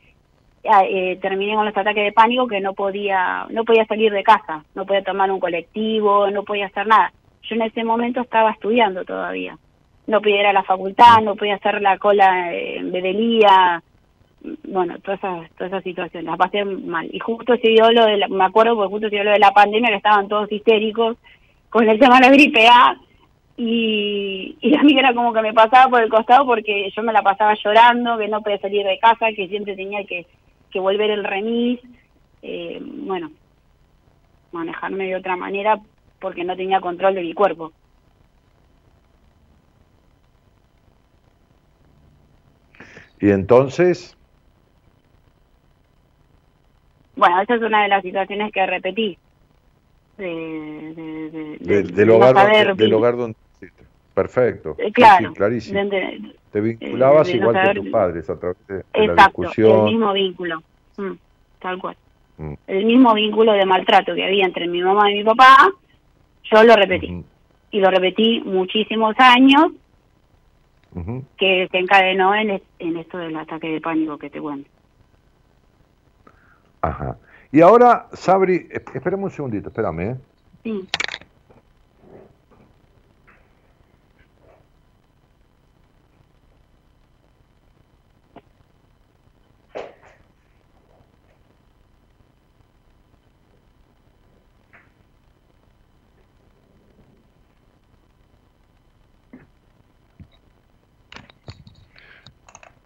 ah, eh, terminé con los ataques de pánico que no podía no podía salir de casa, no podía tomar un colectivo, no podía hacer nada. Yo en ese momento estaba estudiando todavía. No podía ir a la facultad, no podía hacer la cola en Bedelía, bueno, todas esas, todas esas situaciones, las pasé mal. Y justo se dio lo de, la- me acuerdo, porque justo se dio lo de la pandemia, que estaban todos histéricos con el tema de la gripe A, y, y a mí era como que me pasaba por el costado porque yo me la pasaba llorando, que no podía salir de casa, que siempre tenía que, que volver el remis, eh, bueno, manejarme de otra manera porque no tenía control de mi cuerpo. Y entonces, Bueno, esa es una de las situaciones que repetí. De, de- de- de- del, hogar, saber donde, del hogar donde. Perfecto. Eh, claro, sí, clarísimo. Te vinculabas de no igual que saber- tus padres a través de, la exacto, el discusión. mismo vínculo, Mm, tal cual. Mm. El mismo vínculo de maltrato que había entre mi mamá y mi papá, yo lo repetí. Y lo repetí muchísimos años, que se encadenó en, en esto del ataque de pánico que te cuento. Ajá. Y ahora, Sabri, es- espérame un segundito, espérame, ¿eh? Sí.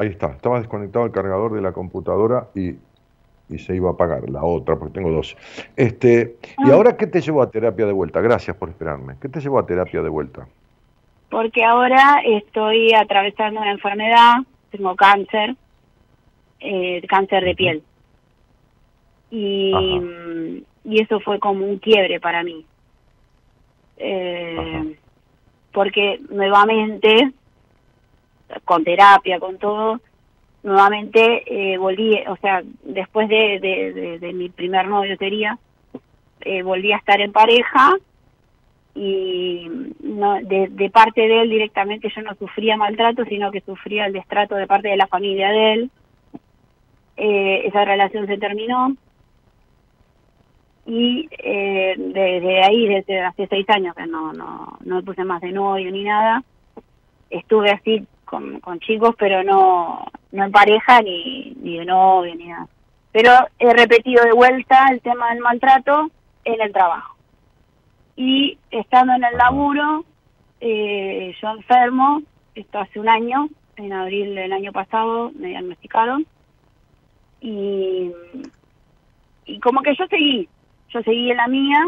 Ahí está, estaba desconectado el cargador de la computadora y, y se iba a apagar la otra, porque tengo dos. Este, ¿Y Ah. ahora qué te llevó a terapia de vuelta? Gracias por esperarme. ¿Qué te llevó a terapia de vuelta? Porque ahora estoy atravesando una enfermedad, tengo cáncer, eh, cáncer de piel. Y, Ajá. y eso fue como un quiebre para mí. Eh, porque nuevamente, con terapia, con todo, nuevamente eh, volví, o sea, después de, de, de- mi primer novio sería, eh, volví a estar en pareja y no, de, de parte de él directamente yo no sufría maltrato, sino que sufría el destrato de parte de la familia de él. Eh, esa relación se terminó y eh, desde ahí, desde hace seis años que no, no, no me puse más de novio ni nada, estuve así con, con chicos, pero no, no en pareja ni, ni de novio ni nada. Pero he repetido de vuelta el tema del maltrato en el trabajo. Y estando en el laburo, eh, yo enfermo, esto hace un año, en abril del año pasado me diagnosticaron, y, y como que yo seguí, yo seguí en la mía,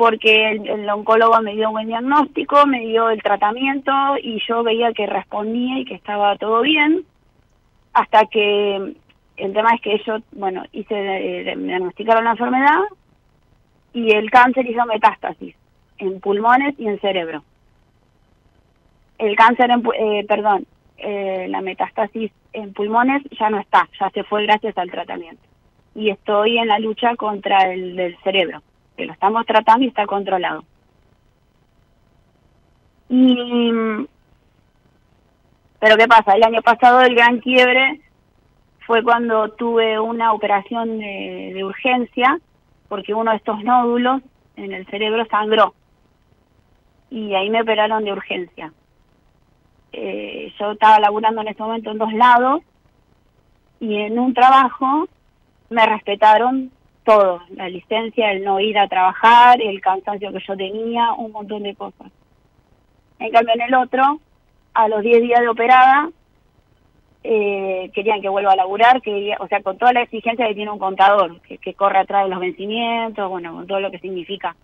porque el, oncólogo me dio un buen diagnóstico, me dio el tratamiento y yo veía que respondía y que estaba todo bien, hasta que el tema es que yo, bueno, hice, me diagnosticaron la enfermedad y el cáncer hizo metástasis en pulmones y en cerebro. El cáncer, en, eh, perdón, eh, la metástasis en pulmones ya no está, ya se fue gracias al tratamiento. Y estoy en la lucha contra el del cerebro, que lo estamos tratando y está controlado. Y, pero ¿qué pasa? El año pasado el gran quiebre fue cuando tuve una operación de, de urgencia porque uno de estos nódulos en el cerebro sangró y ahí me operaron de urgencia. Eh, yo estaba laburando en ese momento en dos lados y en un trabajo me respetaron todo, la licencia, el no ir a trabajar, el cansancio que yo tenía, un montón de cosas. En cambio en el otro, a los 10 días de operada, eh, querían que vuelva a laburar, que, o sea, con toda la exigencia que tiene un contador, que, corre atrás de los vencimientos, bueno, con todo lo que significa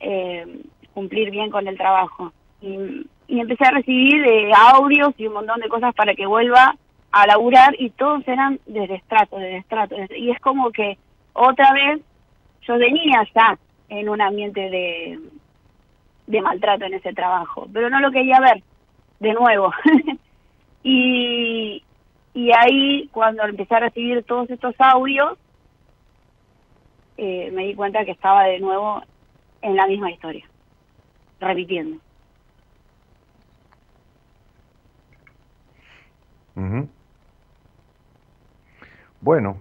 eh, cumplir bien con el trabajo. Y, empecé a recibir eh, audios y un montón de cosas para que vuelva a laburar y todos eran de destrato, de destrato. Y es como que otra vez yo venía ya en un ambiente de, maltrato en ese trabajo, pero no lo quería ver de nuevo. Y, y ahí, cuando empecé a recibir todos estos audios, eh, me di cuenta que estaba de nuevo en la misma historia, repitiendo. Bueno,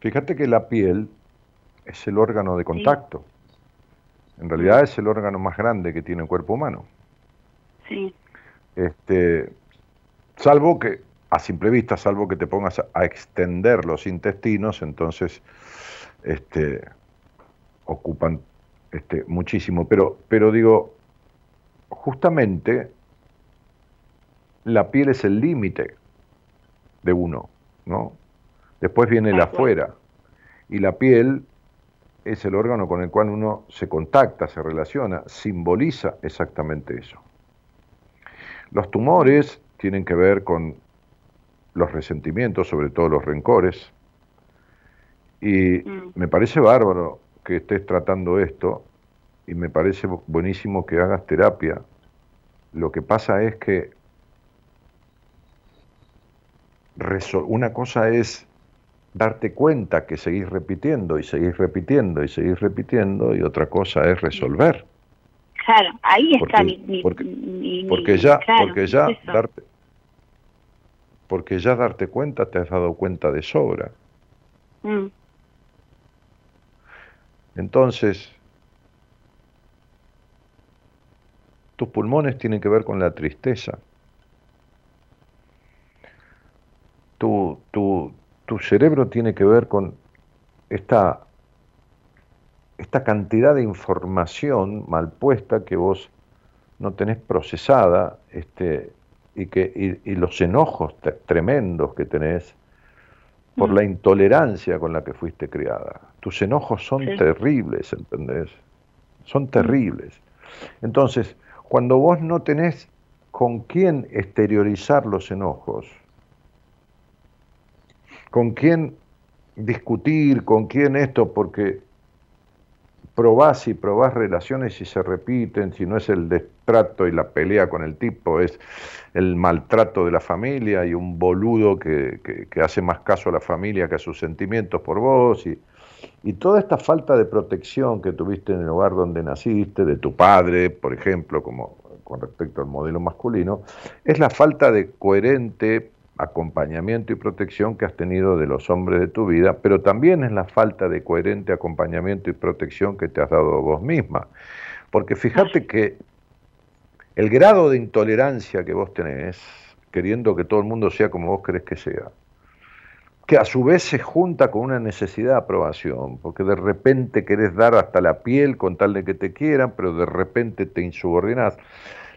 fíjate que la piel es el órgano de contacto. En realidad es el órgano más grande que tiene el cuerpo humano. Sí. Este, Salvo que, a simple vista, salvo que te pongas a, extender los intestinos, entonces este, ocupan este, muchísimo. Pero, pero digo, justamente la piel es el límite de uno, ¿no? Después viene el afuera. Y la piel es el órgano con el cual uno se contacta, se relaciona, simboliza exactamente eso. Los tumores tienen que ver con los resentimientos, sobre todo los rencores. Y mm. me parece bárbaro que estés tratando esto y me parece buenísimo que hagas terapia. Lo que pasa es que una cosa es darte cuenta que seguís repitiendo y seguís repitiendo y seguís repitiendo y otra cosa es resolver. Claro, ahí está mi, porque, ya, porque ya darte, porque ya darte cuenta te has dado cuenta de sobra. Mm. Entonces, tus pulmones tienen que ver con la tristeza. Tu, tu, tu cerebro tiene que ver con esta esta cantidad de información mal puesta que vos no tenés procesada este, y, que, y, los enojos tremendos que tenés por mm. la intolerancia con la que fuiste criada. Tus enojos son terribles, ¿entendés? Son terribles. Entonces, cuando vos no tenés con quién exteriorizar los enojos, con quién discutir, con quién esto, porque probás y probás relaciones y se repiten, si no es el destrato y la pelea con el tipo, es el maltrato de la familia y un boludo que, que, hace más caso a la familia que a sus sentimientos por vos. Y, y toda esta falta de protección que tuviste en el hogar donde naciste, de tu padre, por ejemplo, como con respecto al modelo masculino, es la falta de coherente acompañamiento y protección que has tenido de los hombres de tu vida, pero también es la falta de coherente acompañamiento y protección que te has dado vos misma. Porque fíjate que el grado de intolerancia que vos tenés, queriendo que todo el mundo sea como vos querés que sea, que a su vez se junta con una necesidad de aprobación, porque de repente querés dar hasta la piel con tal de que te quieran, pero de repente te insubordinás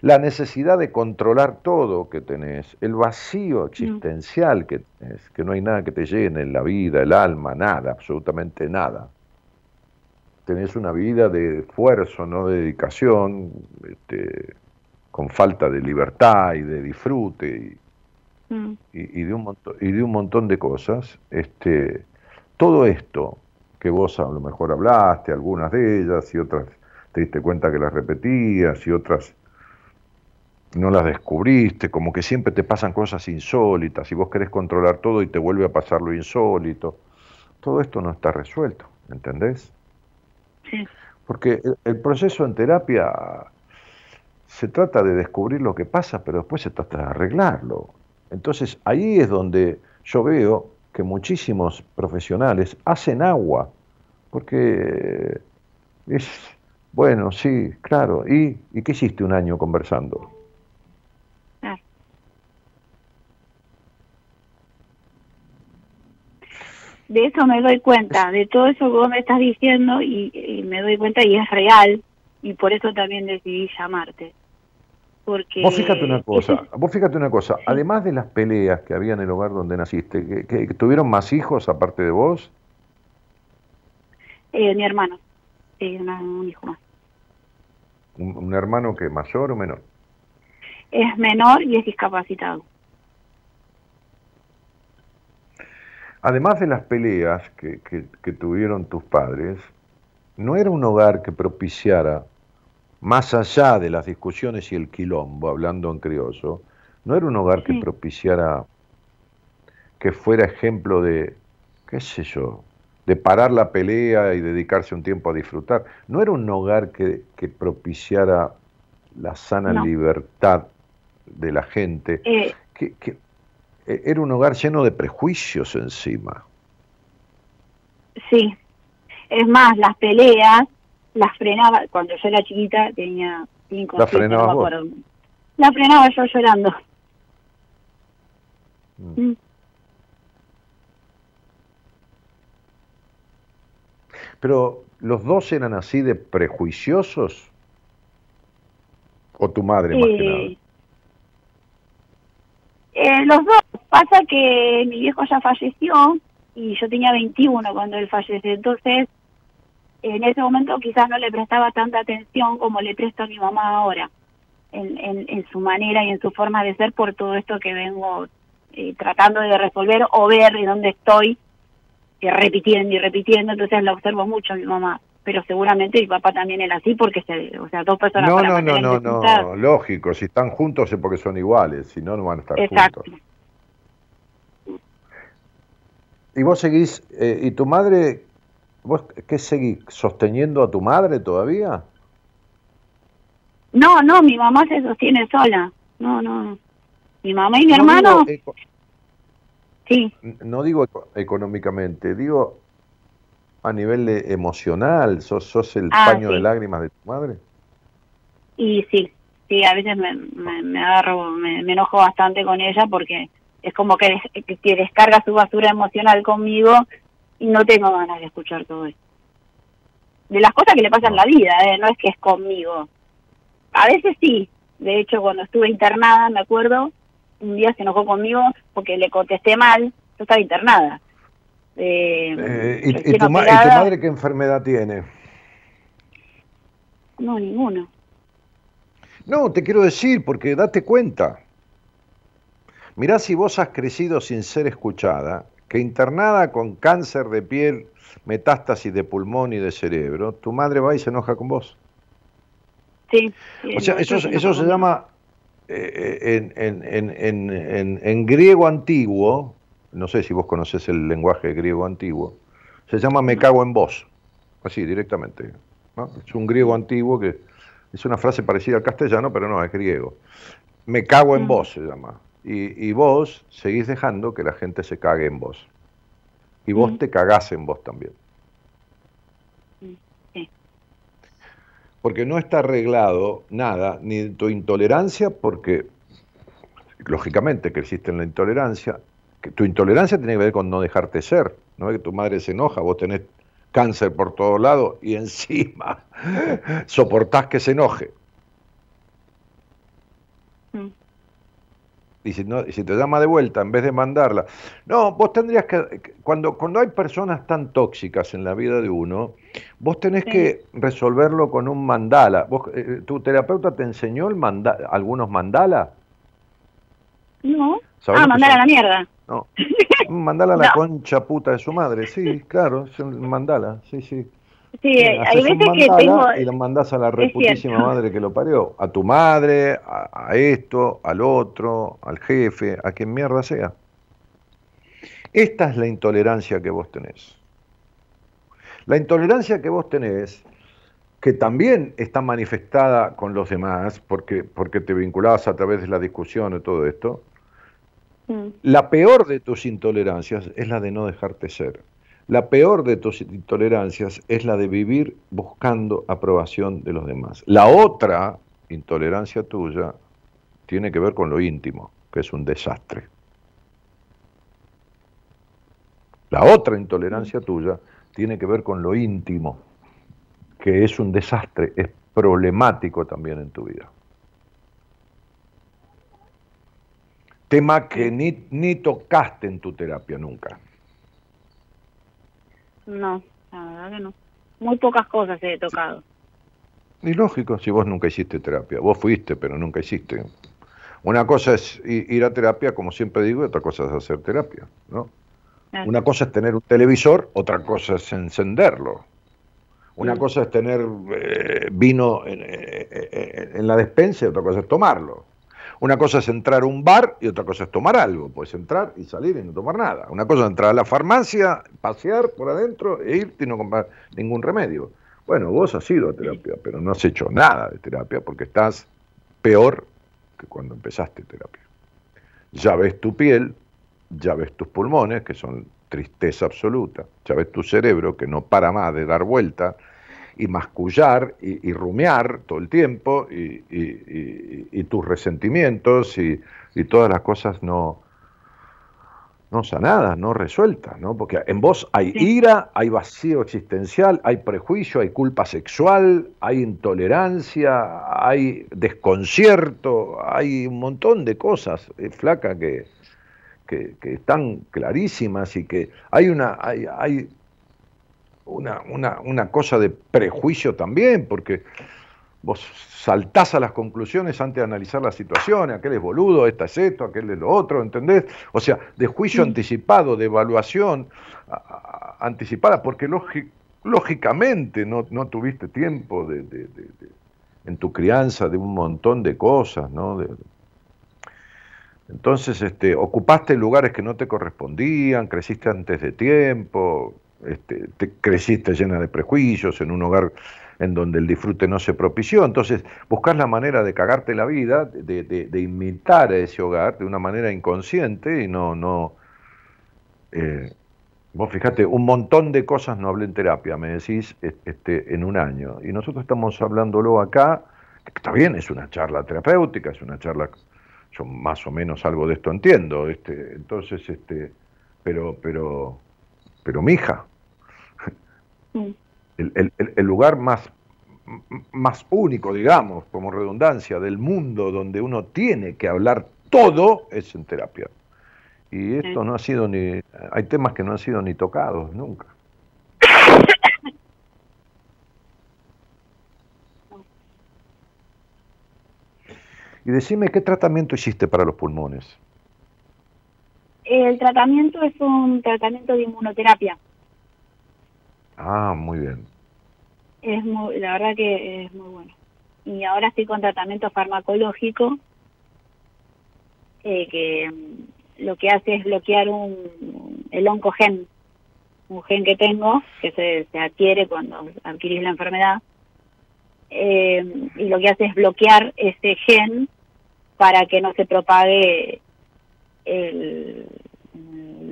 la necesidad de controlar todo que tenés, el vacío existencial que tenés, que no hay nada que te llene, la vida, el alma, nada, absolutamente nada. Tenés una vida de esfuerzo, no de dedicación, este, con falta de libertad y de disfrute y, mm. de, un montón, y de un montón de cosas. Este, todo esto que vos a lo mejor hablaste, algunas de ellas, y otras te diste cuenta que las repetías, y otras no las descubriste, como que siempre te pasan cosas insólitas y vos querés controlar todo y te vuelve a pasar lo insólito. Todo esto no está resuelto, ¿entendés? Sí. Porque el, proceso en terapia se trata de descubrir lo que pasa, pero después se trata de arreglarlo. Entonces ahí es donde yo veo que muchísimos profesionales hacen agua, porque es, bueno, sí, claro, ¿y, ¿y qué hiciste un año conversando? De eso me doy cuenta, de todo eso que vos me estás diciendo y, me doy cuenta y es real y por eso también decidí llamarte. Porque vos fíjate una cosa, vos fíjate una cosa, además de las peleas que había en el hogar donde naciste, ¿que, tuvieron más hijos aparte de vos? Eh, mi hermano, un hijo más. ¿Un hermano que mayor o menor? Es menor y es discapacitado. Además de las peleas que, tuvieron tus padres, no era un hogar que propiciara, más allá de las discusiones y el quilombo, hablando en criollo, no era un hogar que propiciara que fuera ejemplo de, qué sé yo, de parar la pelea y dedicarse un tiempo a disfrutar. No era un hogar que, propiciara la sana libertad de la gente. Eh, que, era un hogar lleno de prejuicios encima. Sí, es más, las peleas las frenaba, cuando yo era chiquita, tenía cinco ¿La frenaba? La frenaba yo llorando. Mm. Mm. Pero, ¿los dos eran así de prejuiciosos? ¿O tu madre más que nada? Eh, los dos. Pasa que mi viejo ya falleció y yo tenía 21 cuando él falleció. Entonces, en ese momento quizás no le prestaba tanta atención como le presto a mi mamá ahora, en, en, su manera y en su forma de ser por todo esto que vengo eh, tratando de resolver o ver de dónde estoy, eh, repitiendo y repitiendo. Entonces la observo mucho a mi mamá pero seguramente mi papá también era así porque se, o sea, dos personas No, no, no, no, no, lógico, si están juntos es porque son iguales, si no no van a estar Exacto. juntos. Y vos seguís eh, y tu madre vos qué seguís sosteniendo a tu madre todavía? No, no, mi mamá se sostiene sola. No, no. Mi mamá y mi hermano Sí. No digo económicamente, digo a nivel emocional? ¿Sos, sos el ah, paño de lágrimas de tu madre? Y sí, sí, a veces me, me, agarro, me, enojo bastante con ella porque es como que, que, descarga su basura emocional conmigo y no tengo ganas de escuchar todo eso. De las cosas que le pasan en la vida, ¿eh? no es que es conmigo. A veces sí, de hecho cuando estuve internada, me acuerdo, un día se enojó conmigo porque le contesté mal, yo estaba internada eh, eh, ¿y, tu madre qué enfermedad tiene? No, ninguno. No, te quiero decir, porque date cuenta. Mirá si vos has crecido sin ser escuchada, que internada con cáncer de piel, metástasis de pulmón y de cerebro, tu madre va y se enoja con vos. Sí. o sea, eso, eso se llama, eh, en, en, en, en, griego antiguo, no sé si vos conoces el lenguaje griego antiguo, se llama me cago en vos, así directamente. Es un griego antiguo que es una frase parecida al castellano, pero no, es griego. Me cago en mm. vos se llama. Y, y vos seguís dejando que la gente se cague en vos. Y vos Mm. te cagás en vos también. Mm, sí. Porque no está arreglado nada, ni tu intolerancia, porque lógicamente que existe en la intolerancia, que tu intolerancia tiene que ver con no dejarte ser, no es que tu madre se enoja, vos tenés cáncer por todos lados y encima soportás que se enoje. Mm. Y si, no, y si te llama de vuelta, en vez de mandarla. No, vos tendrías que. Cuando, cuando hay personas tan tóxicas en la vida de uno, vos tenés Sí. que resolverlo con un mandala. Vos, eh, ¿Tu terapeuta te enseñó el manda, algunos mandala? No. ¿Sabés Ah, mandar a la mierda. No. Mandala a la No. concha puta de su madre. Sí, claro, es un mandala. Sí, sí. Sí, Sí, hay veces que tengo... y lo mandás a la reputísima madre que lo parió. A tu madre, a, a esto, al otro, al jefe, a quien mierda sea. Esta es la intolerancia que vos tenés. La intolerancia que vos tenés, que también está manifestada con los demás, porque, porque te vinculabas a través de la discusión y todo esto, Mm, la peor de tus intolerancias es la de no dejarte ser. La peor de tus intolerancias es la de vivir buscando aprobación de los demás. La otra intolerancia tuya tiene que ver con lo íntimo, que es un desastre. La otra intolerancia tuya tiene que ver con lo íntimo, que es un desastre, es problemático también en tu vida. Tema que ni, ni tocaste en tu terapia nunca. No, la verdad que no. Muy pocas cosas he tocado. Y lógico, si vos nunca hiciste terapia. Vos fuiste, pero nunca hiciste. Una cosa es ir a terapia, como siempre digo, y otra cosa es hacer terapia. ¿no? Claro. Una cosa es tener un televisor, otra cosa es encenderlo. Una Mm. cosa es tener eh, vino en, eh, eh, en la despensa y otra cosa es tomarlo. Una cosa es entrar a un bar y otra cosa es tomar algo. Puedes entrar y salir y no tomar nada. Una cosa es entrar a la farmacia, pasear por adentro e irte y no comprar ningún remedio. Bueno, vos has ido a terapia, pero no has hecho nada de terapia porque estás peor que cuando empezaste terapia. Ya ves tu piel, ya ves tus pulmones, que son tristeza absoluta, ya ves tu cerebro, que no para más de dar vuelta y mascullar y, y rumiar todo el tiempo, y, y- y- y tus resentimientos y, todas las cosas no, no sanadas, no resueltas, ¿no? Porque en vos hay ira, hay vacío existencial, hay prejuicio, hay culpa sexual, hay intolerancia, hay desconcierto, hay un montón de cosas, eh, flaca, que, que, que están clarísimas y que hay una, hay, hay una, una, una cosa de prejuicio también, porque vos saltás a las conclusiones antes de analizar la situación, aquel es boludo, esta es esto, aquel es lo otro, ¿entendés? O sea, de juicio Sí. anticipado, de evaluación a- a- anticipada, porque lógi- lógicamente no, no tuviste tiempo de, de- de- de- en tu crianza de un montón de cosas, ¿no? De- entonces, este, ocupaste lugares que no te correspondían, creciste antes de tiempo, este, te creciste llena de prejuicios en un hogar en donde el disfrute no se propició. Entonces, buscas la manera de cagarte la vida, de, de- de imitar a ese hogar de una manera inconsciente y no, no. eh, vos fíjate, un montón de cosas no hablé en terapia, me decís, este, en un año. Y nosotros estamos hablándolo acá, que está bien, es una charla terapéutica, es una charla yo más o menos algo de esto entiendo, este, entonces, este, pero, pero, pero mija, El, el- el- lugar más, más único, digamos, como redundancia, del mundo donde uno tiene que hablar todo es en terapia. Y esto Sí. no ha sido ni, hay temas que no han sido ni tocados nunca. Y decime, ¿qué tratamiento hiciste para los pulmones? El tratamiento es un tratamiento de inmunoterapia. Ah, muy bien. Es muy, la verdad que es muy bueno. Y ahora estoy con tratamiento farmacológico eh, que mm, lo que hace es bloquear un el oncogen, un gen que tengo que se, se adquiere cuando adquirís la enfermedad. Eh, y lo que hace es bloquear ese gen para que no se propague el,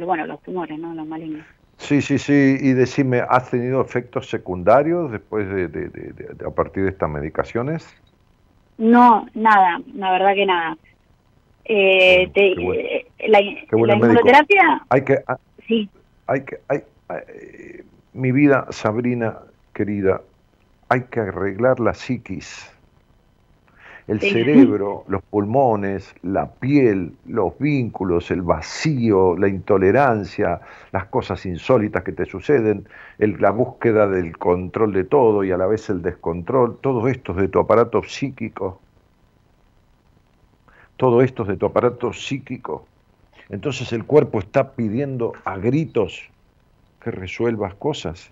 bueno, los tumores, ¿no? Los malignos. Sí, sí, sí. Y decime, ¿has tenido efectos secundarios después de, a partir de estas medicaciones? No, nada, la verdad que nada. Eh, eh la, inmunoterapia. Hay que, ah, sí. Hay que, hay, mi vida, Sabrina, querida, hay que arreglar la psiquis el cerebro, los pulmones, la piel, los vínculos, el vacío, la intolerancia, las cosas insólitas que te suceden, la búsqueda del control de todo y a la vez el descontrol, todo esto es de tu aparato psíquico. Todo esto es de tu aparato psíquico. Entonces el cuerpo está pidiendo a gritos que resuelvas cosas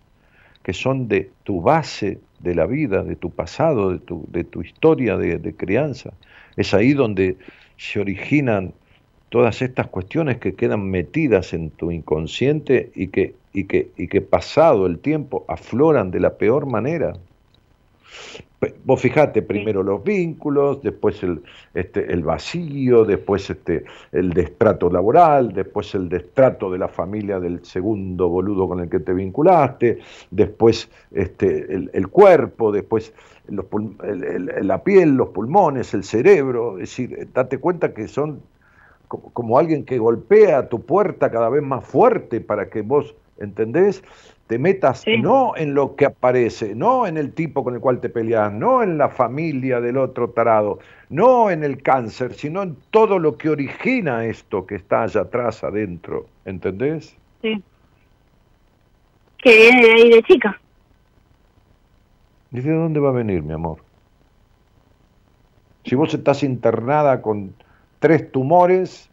que son de tu base de la vida, de tu pasado, de tu, de tu historia de, crianza. Es ahí donde se originan todas estas cuestiones que quedan metidas en tu inconsciente y que, y que, y que pasado el tiempo afloran de la peor manera. Vos fijate primero los vínculos, después el, este, el vacío, después este, el destrato laboral, después el destrato de la familia del segundo boludo con el que te vinculaste, después este, el, cuerpo, después la piel, los pulmones, el cerebro. Es decir, date cuenta que son como, como alguien que golpea tu puerta cada vez más fuerte para que vos, ¿entendés? te metas no en lo que aparece, no en el tipo con el cual te peleas, no en la familia del otro tarado, no en el cáncer, sino en todo lo que origina esto que está allá atrás, adentro. ¿Entendés? Sí. Que viene de ahí de chica. ¿Y de dónde va a venir, mi amor? Si vos estás internada con tres tumores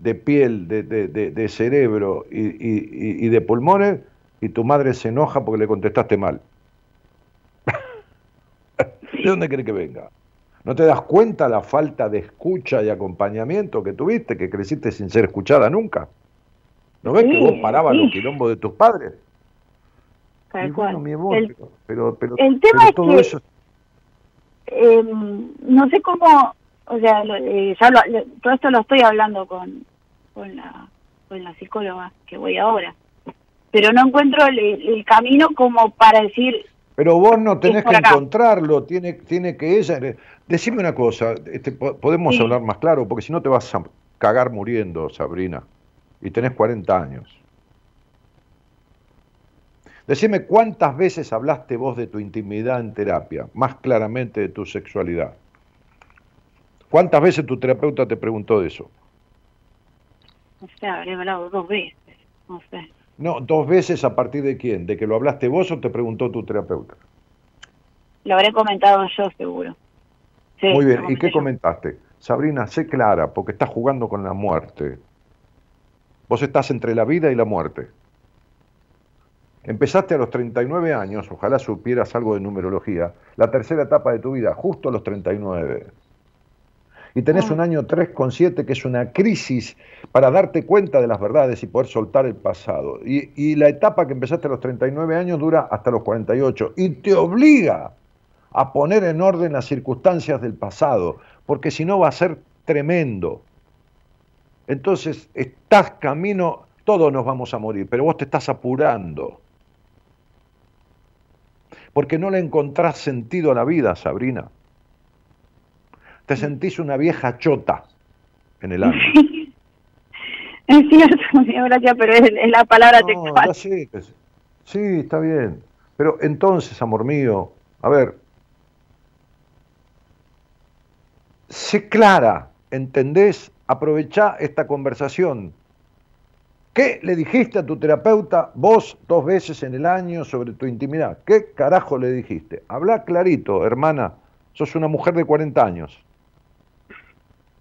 de piel, de, de, de, cerebro y, y, y de pulmones, y tu madre se enoja porque le contestaste mal. ¿De dónde cree que venga? ¿No te das cuenta la falta de escucha y acompañamiento que tuviste, que creciste sin ser escuchada nunca? ¿No ves que vos parabas los quilombos de tus padres? Tal cual. el, pero, pero, el tema es todo que, eso... Em, no sé cómo, o sea, eh, todo esto lo estoy hablando con, con, la, con la psicóloga que voy ahora pero no encuentro el, camino como para decir... Pero vos no tenés que encontrarlo, tiene, tiene que ella... Decime una cosa, este, podemos hablar más claro, porque si no te vas a cagar muriendo, Sabrina, y tenés 40 años. Decime cuántas veces hablaste vos de tu intimidad en terapia, más claramente de tu sexualidad. ¿Cuántas veces tu terapeuta te preguntó de eso? No sé, habría hablado dos veces, no sé. No, dos veces a partir de quién, de que lo hablaste vos o te preguntó tu terapeuta. Lo habré comentado yo seguro. Muy bien, ¿y qué comentaste? Sabrina, sé clara, porque estás jugando con la muerte. Vos estás entre la vida y la muerte. Empezaste a los 39 años, ojalá supieras algo de numerología, la tercera etapa de tu vida, justo a los 39 y tenés ah. un año 3,7 que es una crisis para darte cuenta de las verdades y poder soltar el pasado. Y, la etapa que empezaste a los 39 años dura hasta los 48 y te obliga a poner en orden las circunstancias del pasado, porque si no va a ser tremendo. Entonces, estás camino, todos nos vamos a morir, pero vos te estás apurando. Porque no le encontrás sentido a la vida, Sabrina te sentís una vieja chota en el año. Es cierto, gracias, pero es, la palabra textual. Sí, sí, está bien. Pero entonces, amor mío, a ver, sé clara, ¿entendés? Aprovechá esta conversación. ¿Qué le dijiste a tu terapeuta vos dos veces en el año sobre tu intimidad? ¿Qué carajo le dijiste? Habla clarito, hermana. Sos una mujer de 40 años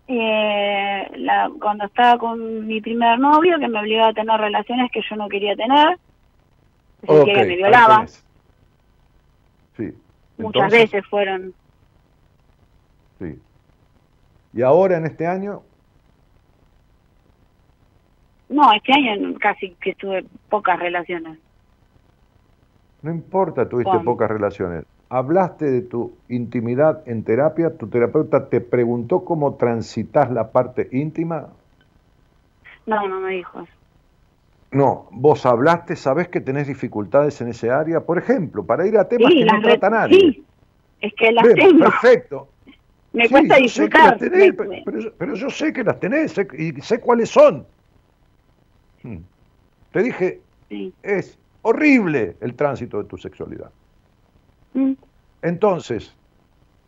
eh, la, cuando estaba con mi primer novio, que me obligaba a tener relaciones que yo no quería tener, que me violaba. Sí. Muchas veces fueron. Sí. ¿Y ahora en este año? No, este año casi que tuve pocas relaciones. No importa, tuviste pocas relaciones hablaste de tu intimidad en terapia, tu terapeuta te preguntó cómo transitas la parte íntima. No, no me dijo eso. No, vos hablaste, sabés que tenés dificultades en ese área, por ejemplo, para ir a temas Sí, que no trata nadie. sí, es que las tengo. Perfecto. Me Sí, cuesta disfrutar. tenés, me- pero, yo- sé que las tenés sé- y sé cuáles son. Hmm. Te dije, sí. es horrible el tránsito de tu sexualidad. Mm, Entonces,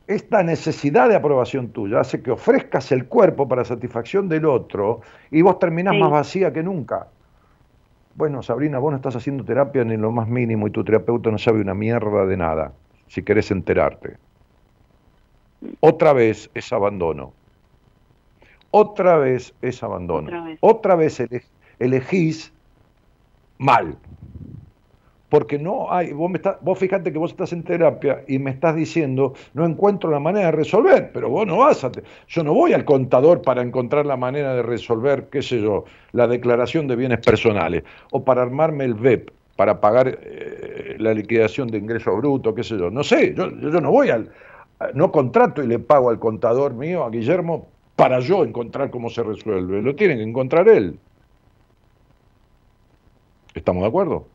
esta necesidad de aprobación tuya hace que ofrezcas el cuerpo para satisfacción del otro y vos terminás Sí. más vacía que nunca. Bueno, Sabrina, vos no estás haciendo terapia ni lo más mínimo y tu terapeuta no sabe una mierda de nada, si querés enterarte. Otra vez es abandono. Otra vez es abandono. Otra vez. Otra vez ele- elegís mal. Porque no hay, vos, me vos fíjate que vos estás en terapia y me estás diciendo, no encuentro la manera de resolver, pero vos no vas a, yo no voy al contador para encontrar la manera de resolver, qué sé yo, la declaración de bienes personales, o para armarme el VEP, para pagar eh, la liquidación de ingreso bruto, qué sé yo, no sé, yo, yo no voy al, no contrato y le pago al contador mío, a Guillermo, para yo encontrar cómo se resuelve, lo tiene que encontrar él. ¿Estamos de acuerdo?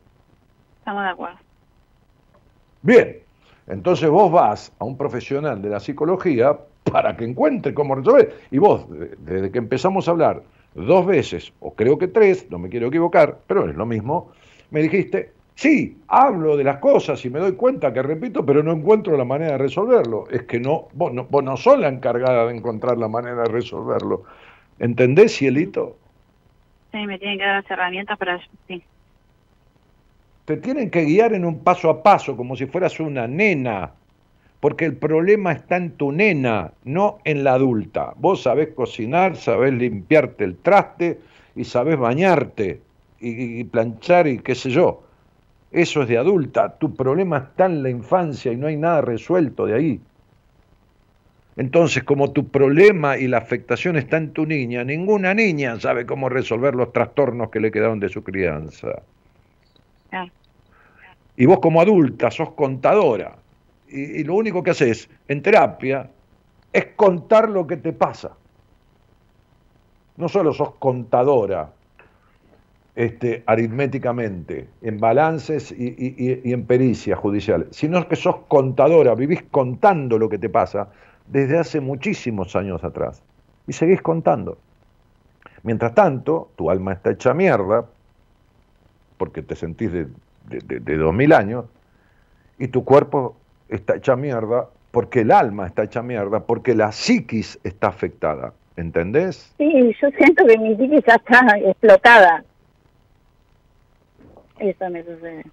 Estamos de acuerdo. Bien, entonces vos vas a un profesional de la psicología para que encuentre cómo resolver. Y vos, de- desde que empezamos a hablar dos veces, o creo que tres, no me quiero equivocar, pero es lo mismo, me dijiste, sí, hablo de las cosas y me doy cuenta que repito, pero no encuentro la manera de resolverlo. Es que no, vos no, vos no sos la encargada de encontrar la manera de resolverlo. ¿Entendés, cielito? Sí, me tienen que dar las herramientas para... Sí. Te tienen que guiar en un paso a paso, como si fueras una nena, porque el problema está en tu nena, no en la adulta. Vos sabés cocinar, sabés limpiarte el traste y sabés bañarte y, planchar y qué sé yo. Eso es de adulta. Tu problema está en la infancia y no hay nada resuelto de ahí. Entonces, como tu problema y la afectación está en tu niña, ninguna niña sabe cómo resolver los trastornos que le quedaron de su crianza. Y vos como adulta sos contadora. Y, lo único que haces en terapia es contar lo que te pasa. No solo sos contadora este, aritméticamente, en balances y- y en pericias judiciales, sino que sos contadora, vivís contando lo que te pasa desde hace muchísimos años atrás. Y seguís contando. Mientras tanto, tu alma está hecha mierda, porque te sentís de, de, de 2000 años, y tu cuerpo está hecha mierda porque el alma está hecha mierda, porque la psiquis está afectada. ¿Entendés? Sí, yo siento que mi psique ya está explotada. Eso me sucede.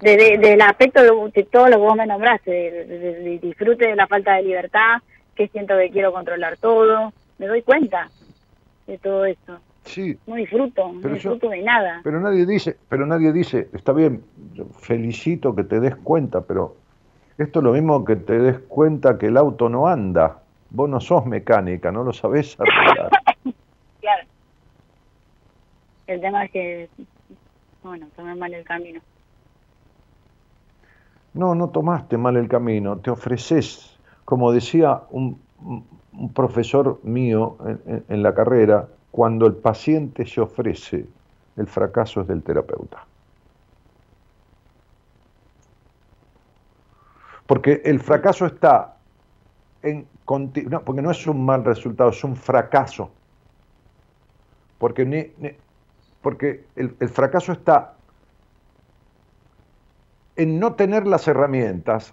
De, de- del aspecto de, de todo lo que vos me nombraste, de, de- de- de disfrute de la falta de libertad, que siento que quiero controlar todo, me doy cuenta de todo eso. Sí, No disfruto, no Pero yo- disfruto de nada. pero nadie dice, pero nadie dice, está bien, yo felicito que te des cuenta, pero esto es lo mismo que te des cuenta que el auto no anda. Vos no sos mecánica, no lo sabés arreglar. Claro. El tema es que, bueno, tomé mal el camino. No, no tomaste mal el camino, te ofreces, como decía un, un- un profesor mío en, en- en la carrera, cuando el paciente se ofrece, el fracaso es del terapeuta. Porque el fracaso está en no, porque no es un mal resultado, es un fracaso. Porque, porque el, el fracaso está en no tener las herramientas,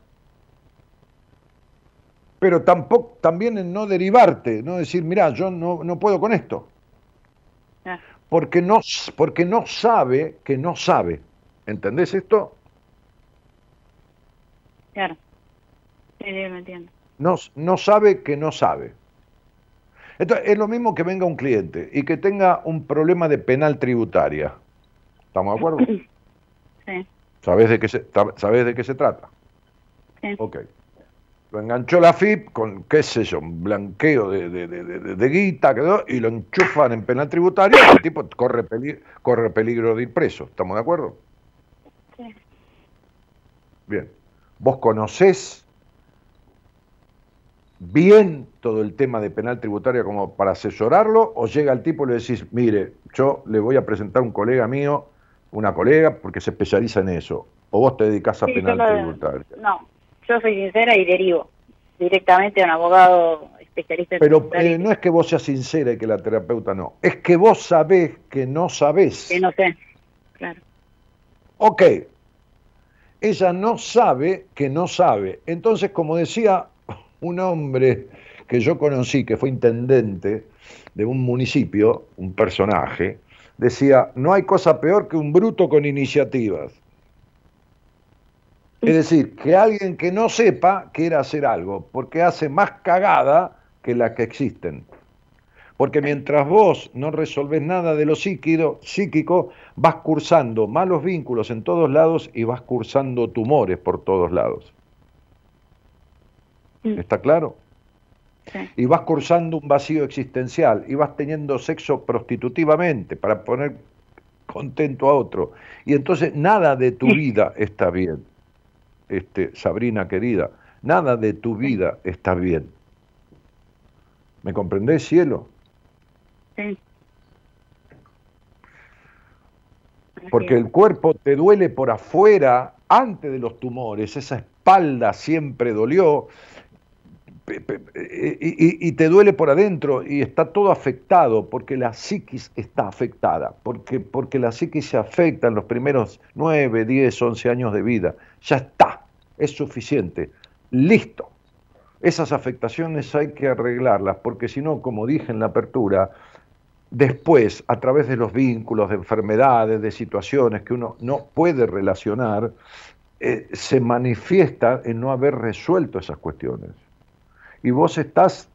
pero tampoco, también en no derivarte, no decir, mira, yo no, no puedo con esto, porque no, porque no sabe que no sabe. ¿Entendés esto? claro. Sí, sí, me entiendo. No, no sabe que no sabe. Entonces, es lo mismo que venga un cliente y que tenga un problema de penal tributaria. ¿Estamos de acuerdo? Sí, ¿Sabés de qué se, sabés de qué se trata? sí. Ok. Lo enganchó la FIP con, qué sé yo, un blanqueo de, de, de, de- guita quedó, y lo enchufan en penal tributario el tipo corre, peli- corre peligro de ir preso. ¿Estamos de acuerdo? Sí. Bien. Vos conocés bien todo el tema de penal tributaria como para asesorarlo? ¿O llega el tipo y le decís, mire, yo le voy a presentar un colega mío, una colega, porque se especializa en eso? ¿O vos te dedicas a Sí, penal lo- tributario? No, yo soy sincera y derivo directamente a un abogado especialista en Pero eh, no es que vos seas sincera y que la terapeuta no. Es que vos sabés que no sabés. que no sé. Claro. Ok. Ella no sabe que no sabe. Entonces, como decía un hombre que yo conocí, que fue intendente de un municipio, un personaje, decía, no hay cosa peor que un bruto con iniciativas. Es decir, que alguien que no sepa quiera hacer algo, porque hace más cagada que las que existen. Porque mientras vos no resolvés nada de lo psíquico, psíquico, vas cursando malos vínculos en todos lados y vas cursando tumores por todos lados. Mm. ¿Está claro? Sí. Y vas cursando un vacío existencial y vas teniendo sexo prostitutivamente para poner contento a otro. Y entonces nada de tu vida está bien, este, Sabrina querida, nada de tu vida está bien. ¿Me comprendés, cielo? Sí. Porque el cuerpo te duele por afuera antes de los tumores, esa espalda siempre dolió eh, y, y- y te duele por adentro y está todo afectado porque la psiquis está afectada, porque, porque la psiquis se afecta en los primeros 9, 10, 11 años de vida. Ya está, es suficiente, listo. Esas afectaciones hay que arreglarlas porque si no, como dije en la apertura, después, a través de los vínculos, de enfermedades, de situaciones que uno no puede relacionar, eh, se manifiesta en no haber resuelto esas cuestiones. Y vos estás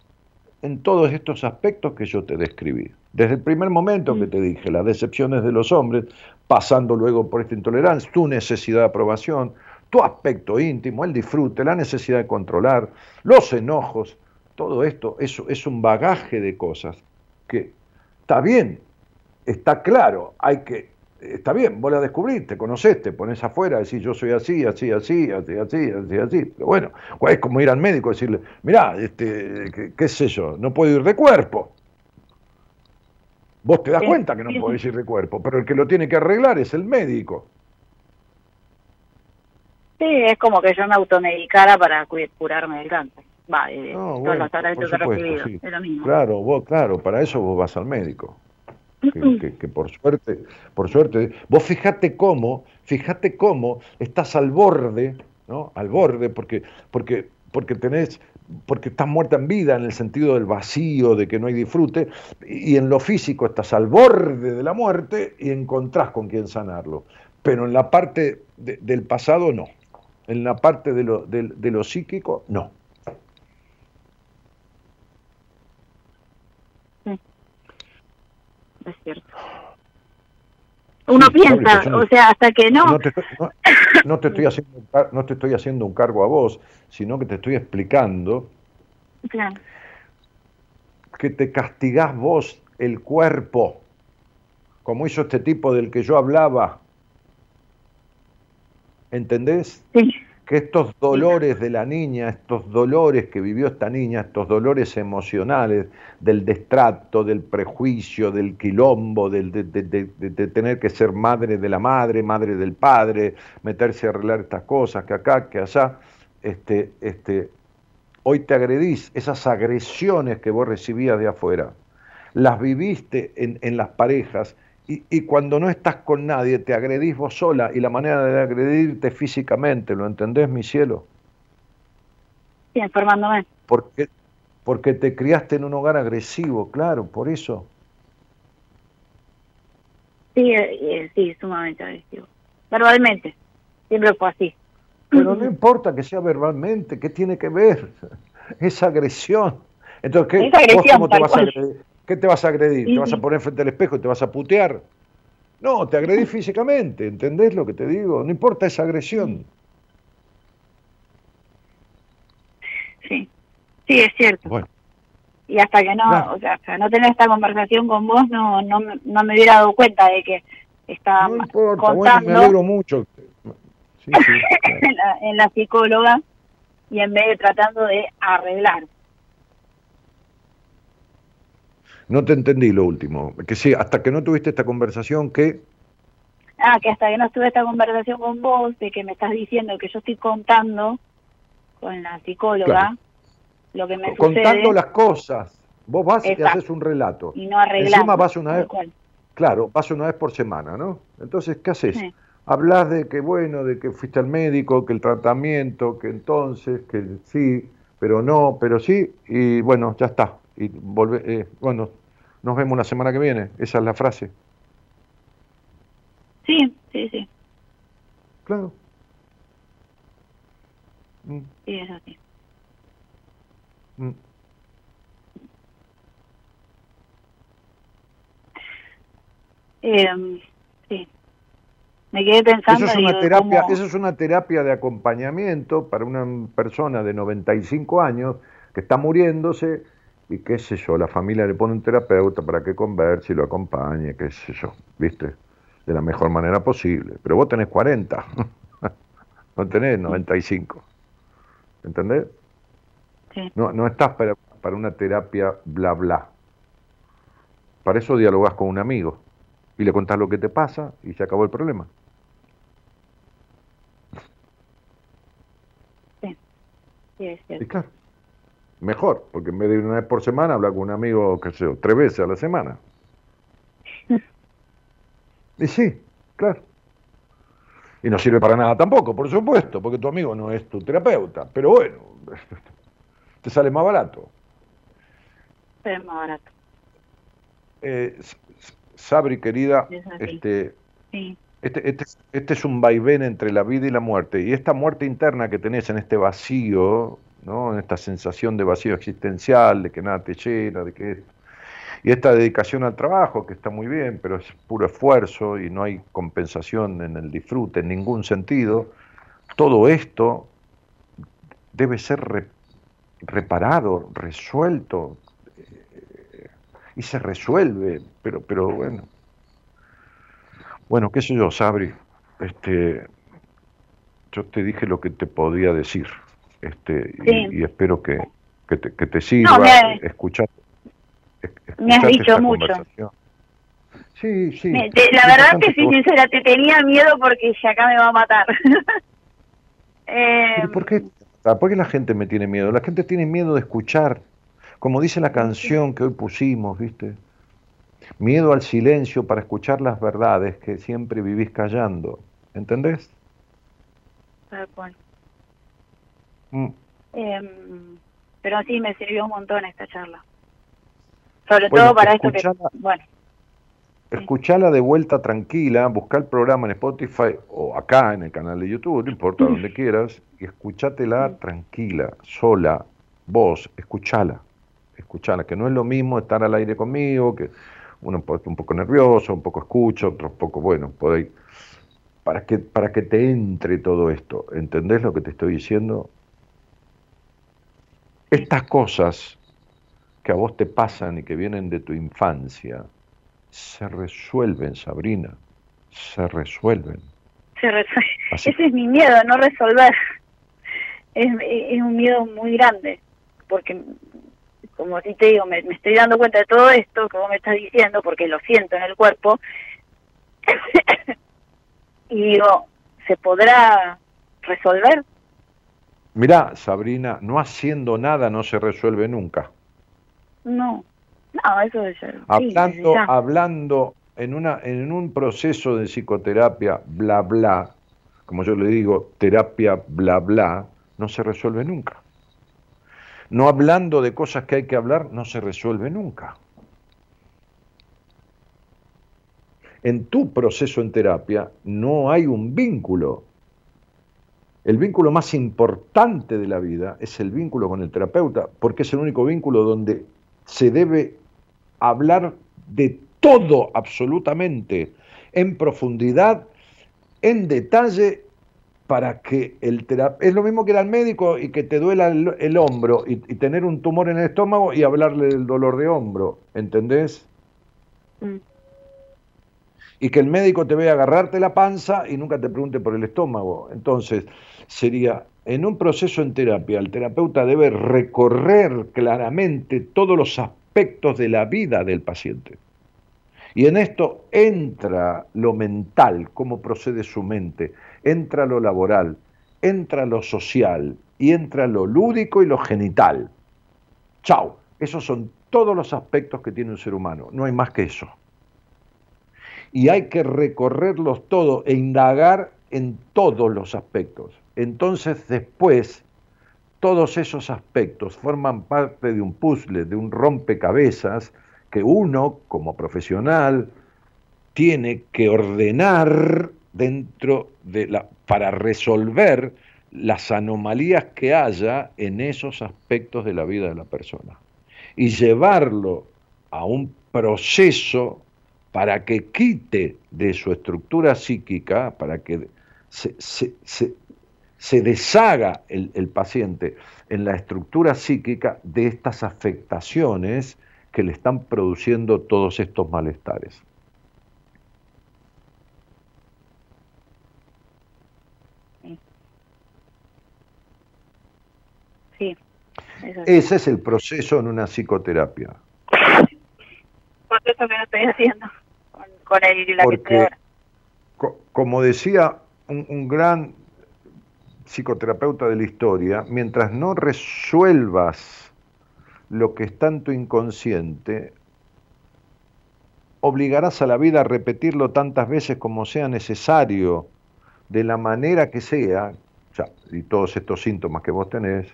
en todos estos aspectos que yo te describí. Desde el primer momento que te dije, las decepciones de los hombres, pasando luego por esta intolerancia, tu necesidad de aprobación, tu aspecto íntimo, el disfrute, la necesidad de controlar, los enojos, todo esto es, es un bagaje de cosas que está bien, está claro, hay que, está bien, vos la descubrís, te conocés, te pones afuera, decís yo soy así, así, así, así, así, así, así, pero bueno, es como ir al médico y decirle, mirá, este, qué, qué sé yo, no puedo ir de cuerpo. Vos te das cuenta que no podés ir de cuerpo, pero el que lo tiene que arreglar es el médico. Sí, es como que yo me automedicara para cu- curarme del cáncer. Va, de No, todos bueno, los tratamientos que recibido. sí. Es lo mismo. Claro, vos, claro, para eso vos vas al médico. Que, que- que por suerte, por suerte, vos fijate cómo, fíjate cómo estás al borde, ¿no? Al borde, porque, porque, porque tenés, porque estás muerta en vida en el sentido del vacío, de que no hay disfrute, y en lo físico estás al borde de la muerte y encontrás con quién sanarlo. Pero en la parte de- del pasado no. En la parte de lo, de lo psíquico, no. Es cierto. Uno Sí, piensa, no- o sea, hasta que no. No te, estoy, no- no te estoy haciendo, no te estoy haciendo un cargo a vos, sino que te estoy explicando Claro. que te castigás vos el cuerpo, como hizo este tipo del que yo hablaba. ¿Entendés? Sí, Que estos dolores de la niña, estos dolores que vivió esta niña, estos dolores emocionales del destrato, del prejuicio, del quilombo, del, de, de- de- de- de tener que ser madre de la madre, madre del padre, meterse a arreglar estas cosas, que acá, que allá, este, este, hoy te agredís, esas agresiones que vos recibías de afuera, las viviste en, en las parejas y, y cuando no estás con nadie te agredís vos sola y la manera de agredirte físicamente, ¿lo entendés, mi cielo? sí, enfermándome. Porque, porque te criaste en un hogar agresivo, claro, por eso. Sí, eh, eh, sí, sumamente agresivo. Verbalmente. Siempre fue así. Pero no importa que sea verbalmente, ¿qué tiene que ver? Es agresión. Entonces, ¿qué, Es agresión, vos cómo te vas a agredir? ¿Qué te vas a agredir? ¿Te vas a poner frente al espejo y te vas a putear? No, te agredís físicamente, ¿entendés lo que te digo? No importa esa agresión. Sí. Sí, es cierto. Bueno, Y hasta que no, Claro. o sea, hasta no tener esta conversación con vos, no, no, me- no me hubiera dado cuenta de que estaba no importa, bueno, me contando alegro mucho. Sí, sí, claro. en, la, en la psicóloga y en vez de tratando de arreglar. No te entendí lo último. Que sí, hasta que no tuviste esta conversación, que Ah, que hasta que no tuve esta conversación con vos, de que me estás diciendo que yo estoy contando con la psicóloga Claro. lo que me contando sucede las cosas. Vos vas y Exacto. haces un relato. y no arreglando. Encima vas una vez, claro, vas una vez por semana, ¿no? Entonces, ¿qué haces? Sí. Hablas de que, bueno, de que fuiste al médico, que el tratamiento, que entonces, que sí, pero no, pero sí, y bueno, ya está. Y volve, eh, bueno, nos vemos la semana que viene. Esa es la frase. Sí, sí, sí, Claro. Mm, sí, es así. mm. Eh, sí. Me quedé pensando. Eso es una digo, terapia, ¿cómo? eso es una terapia de acompañamiento para una persona de 95 años que está muriéndose y qué sé yo, la familia le pone un terapeuta para que converse y lo acompañe, qué sé yo, ¿viste? De la mejor manera posible. Pero vos tenés 40, no tenés 95. ¿Entendés? Sí. No, no estás para, para una terapia bla bla. Para eso dialogás con un amigo y le contás lo que te pasa y se acabó el problema. Sí, es Y claro, mejor, porque en vez de ir una vez por semana, habla con un amigo, qué sé yo, tres veces a la semana. Y sí, claro. Y no sirve para nada tampoco, por supuesto, porque tu amigo no es tu terapeuta. Pero bueno, te sale más barato. Es más barato. Eh, Sabri, querida, Es este, Sí, este, este, este es un vaivén entre la vida y la muerte. Y esta muerte interna que tenés en este vacío, ¿no? en esta sensación de vacío existencial, de que nada te llena, de que y esta dedicación al trabajo, que está muy bien, pero es puro esfuerzo y no hay compensación en el disfrute en ningún sentido, todo esto debe ser re- reparado, resuelto, eh, y se resuelve, pero, pero bueno. Bueno, qué sé yo, Sabri, este, yo te dije lo que te podía decir, este, y- Sí. y, espero que, que te, que te sirva me- escuchar. es- me has dicho mucho. Sí, sí. Me- te- la verdad que sí, sincera, te tenía miedo porque ya acá me va a matar. eh, ¿Pero ¿Por qué? ¿Por qué la gente me tiene miedo? La gente tiene miedo de escuchar, como dice la canción que hoy pusimos, ¿viste? Miedo al silencio para escuchar las verdades que siempre vivís callando. ¿Entendés? tal cual. Mm. Em, pero sí, me sirvió un montón esta charla. Sobre Bueno, todo para esto que... Bueno, Escuchala de vuelta tranquila, busca el programa en Spotify o acá en el canal de YouTube, no importa donde quieras, y escúchatela tranquila, sola, vos, escuchala, escuchala, que no es lo mismo estar al aire conmigo, que uno puede estar un poco nervioso, un poco escucha, otro poco, bueno, por ahí, para que, para que te entre todo esto, ¿entendés lo que te estoy diciendo? Estas cosas que a vos te pasan y que vienen de tu infancia, se resuelven, Sabrina, se resuelven. se resuelve. Así- Ese es mi miedo, no resolver. Es, es un miedo muy grande, porque, como si te digo, me, me estoy dando cuenta de todo esto que vos me estás diciendo, porque lo siento en el cuerpo, y digo, ¿se podrá resolver? Mirá, Sabrina, no haciendo nada no se resuelve nunca. No, no, eso es... sí, Hablando, ya. hablando en, una, en un proceso de psicoterapia, bla, bla, como yo le digo, terapia, bla, bla, no se resuelve nunca. No hablando de cosas que hay que hablar, no se resuelve nunca. En tu proceso en terapia no hay un vínculo. El vínculo más importante de la vida es el vínculo con el terapeuta, porque es el único vínculo donde se debe hablar de todo absolutamente, en profundidad, en detalle, para que el terapeuta... Es lo mismo que ir al médico y que te duela el, el hombro y, y tener un tumor en el estómago y hablarle del dolor de hombro, ¿entendés? Mm. y que el médico te vea agarrarte la panza y nunca te pregunte por el estómago. Entonces, sería, en un proceso en terapia, el terapeuta debe recorrer claramente todos los aspectos de la vida del paciente. Y en esto entra lo mental, cómo procede su mente, entra lo laboral, entra lo social y entra lo lúdico y lo genital. Chao, esos son todos los aspectos que tiene un ser humano, no hay más que eso. Y hay que recorrerlos todos e indagar en todos los aspectos. Entonces después todos esos aspectos forman parte de un puzzle, de un rompecabezas que uno como profesional tiene que ordenar dentro de la para resolver las anomalías que haya en esos aspectos de la vida de la persona. Y llevarlo a un proceso para que quite de su estructura psíquica, para que se, se, deshaga el, el paciente en la estructura psíquica de estas afectaciones que le están produciendo todos estos malestares. Sí. Ese es el proceso en una psicoterapia. Por eso que lo estoy haciendo con, el la Porque, como decía un, un gran psicoterapeuta de la historia, mientras no resuelvas lo que es tanto inconsciente, obligarás a la vida a repetirlo tantas veces como sea necesario, de la manera que sea, y todos estos síntomas que vos tenés,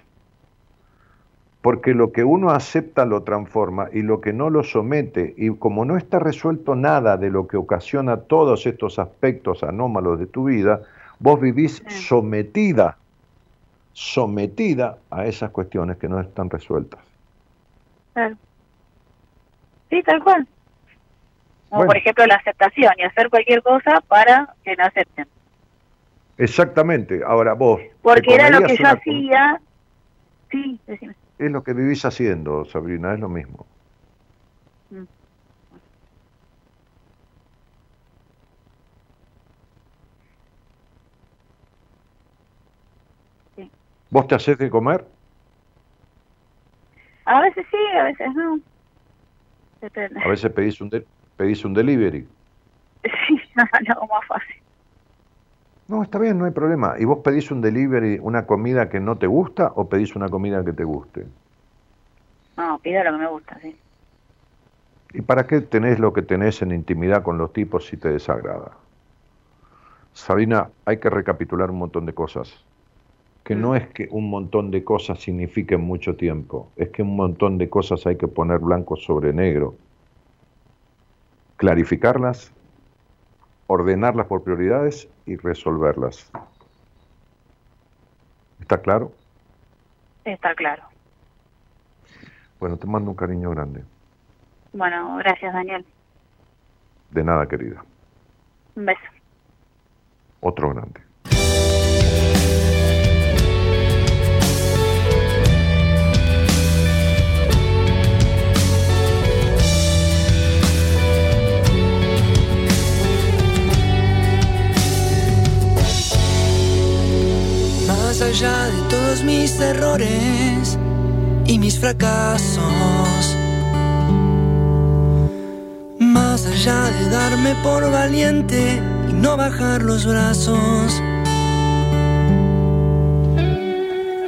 porque lo que uno acepta lo transforma y lo que no lo somete, y como no está resuelto nada de lo que ocasiona todos estos aspectos anómalos de tu vida, vos vivís sometida, sometida a esas cuestiones que no están resueltas. Claro. Sí, tal cual. O por ejemplo la aceptación y hacer cualquier cosa para que no acepten. Exactamente. Ahora vos. Porque era lo que yo hacía. Sí, decime es lo que vivís haciendo, Sabrina, es lo mismo. Mm. ¿Vos te haces de comer? A veces sí, a veces no. A veces pedís un, pedís un delivery. Sí, no, no, más fácil. No, está bien, no hay problema. ¿Y vos pedís un delivery, una comida que no te gusta o pedís una comida que te guste? No, pido lo que me gusta, sí. ¿Y para qué tenés lo que tenés en intimidad con los tipos si te desagrada? Sabina, hay que recapitular un montón de cosas. Que no mm. es que un montón de cosas signifiquen mucho tiempo, es que un montón de cosas hay que poner blanco sobre negro, clarificarlas ordenarlas por prioridades y resolverlas. ¿Está claro? Está claro. Bueno, te mando un cariño grande. Bueno, gracias, Daniel. De nada, querida. Un beso. Otro grande. De todos mis errores y mis fracasos. Más allá de darme por valiente y no bajar los brazos.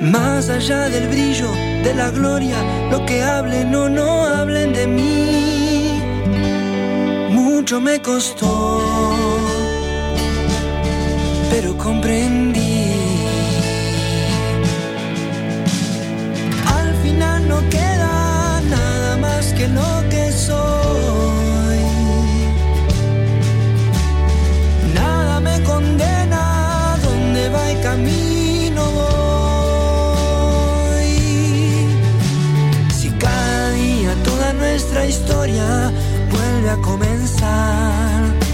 Más allá del brillo, de la gloria, lo que hablen o no hablen de mí. Mucho me costó, pero comprendí que lo que soy. Nada me condena, donde va el camino voy. Si cada día toda nuestra historia vuelve a comenzar.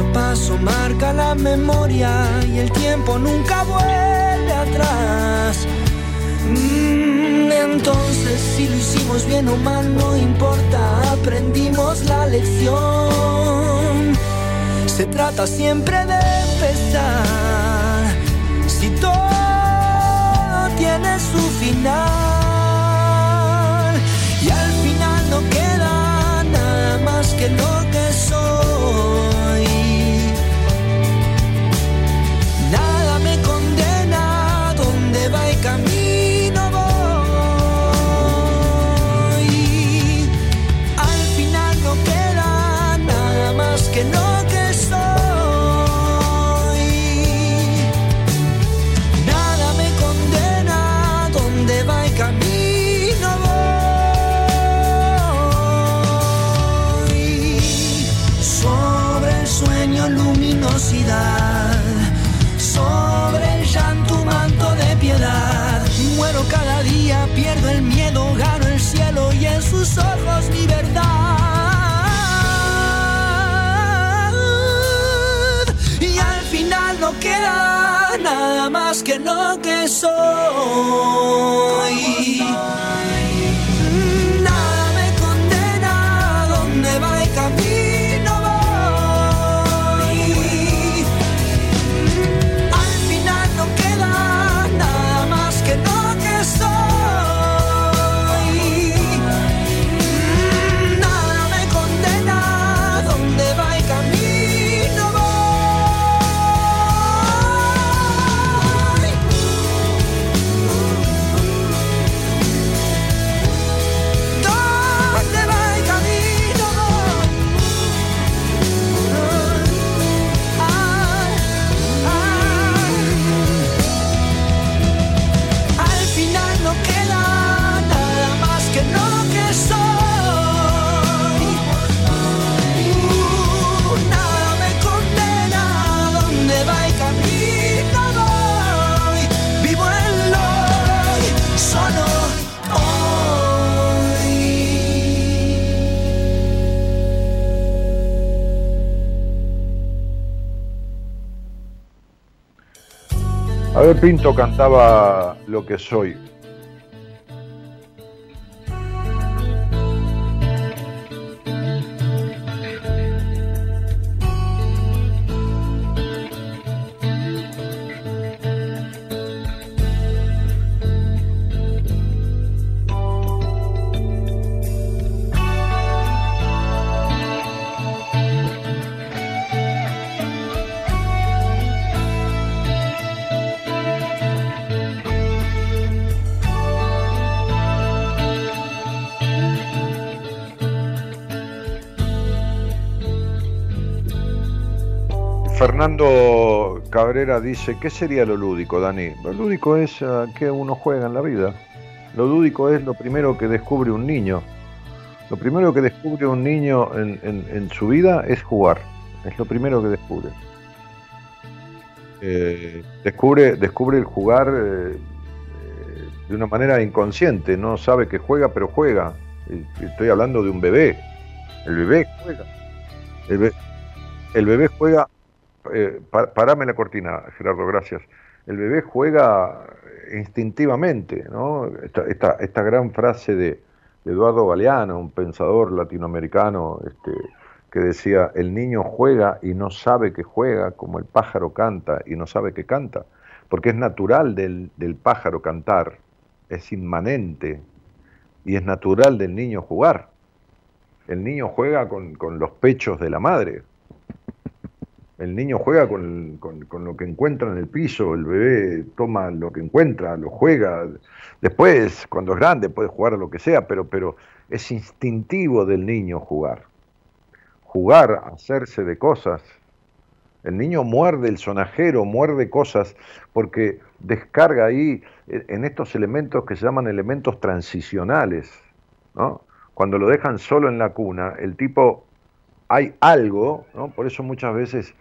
Cada paso marca la memoria y el tiempo nunca vuelve atrás. Mm, entonces, si lo hicimos bien o mal, no importa, aprendimos la lección. Se trata siempre de empezar. Si todo tiene su final. queda nada más que lo que soy. Lo que soy. Pinto cantaba Lo que soy. Cabrera dice, ¿qué sería lo lúdico, Dani? Lo lúdico es ah, que uno juega en la vida. Lo lúdico es lo primero que descubre un niño. Lo primero que descubre un niño en, en- en su vida es jugar. Es lo primero que descubre. Eh, descubre, descubre el jugar eh, eh, de una manera inconsciente. No sabe que juega, pero juega. Estoy hablando de un bebé. El bebé juega. El, be- el bebé juega eh, pa- parame la cortina, Gerardo, gracias. El bebé juega instintivamente, ¿no? Esta, gran frase de, Eduardo Galeano, un pensador latinoamericano, este, que decía, el niño juega y no sabe que juega, como el pájaro canta y no sabe que canta, porque es natural del, pájaro cantar, es inmanente, y es natural del niño jugar. El niño juega con los pechos de la madre, el niño juega con, con- con lo que encuentra en el piso, el bebé toma lo que encuentra, lo juega. Después, cuando es grande, puede jugar a lo que sea, pero, pero es instintivo del niño jugar. Jugar, hacerse de cosas. El niño muerde el sonajero, muerde cosas, porque descarga ahí eh, en estos elementos que se llaman elementos transicionales. ¿no? Cuando lo dejan solo en la cuna, el tipo hay algo, ¿no? por eso muchas veces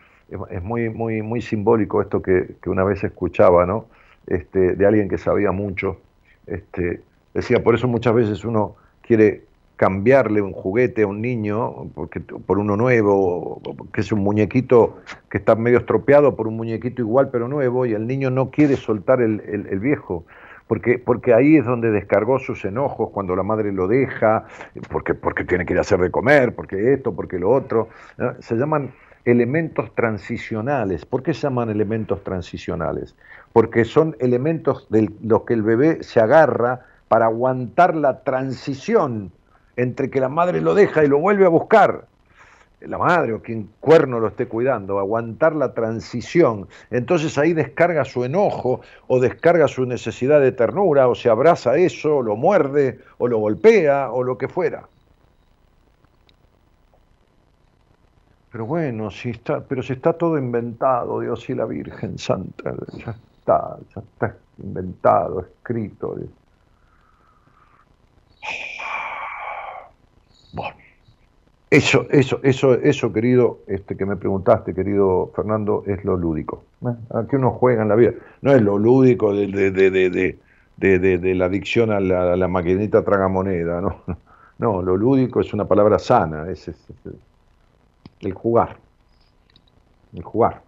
es, muy, muy, muy simbólico esto que, que una vez escuchaba, ¿no? Este, de alguien que sabía mucho, este, decía, por eso muchas veces uno quiere cambiarle un juguete a un niño porque, por uno nuevo, que es un muñequito que está medio estropeado por un muñequito igual pero nuevo, y el niño no quiere soltar el, el- viejo. Porque, porque ahí es donde descargó sus enojos cuando la madre lo deja, porque, porque tiene que ir a hacer de comer, porque esto, porque lo otro. Se llaman elementos transicionales. ¿Por qué se llaman elementos transicionales? Porque son elementos de los que el bebé se agarra para aguantar la transición entre que la madre lo deja y lo vuelve a buscar, la madre o quien cuerno lo esté cuidando, aguantar la transición, entonces ahí descarga su enojo o descarga su necesidad de ternura o se abraza a eso, o lo muerde o lo golpea o lo que fuera. Pero bueno, si está, pero si está todo inventado, Dios y la Virgen Santa, ya está, ya está inventado, escrito. Bueno. Eso, eso, eso, eso, querido, este que me preguntaste, querido Fernando, es lo lúdico. ¿eh? ¿A qué uno juega en la vida? No es lo lúdico de, de, de, de la adicción a la, la, maquinita tragamoneda, ¿no? No, lo lúdico es una palabra sana, es, es, es el jugar. El jugar.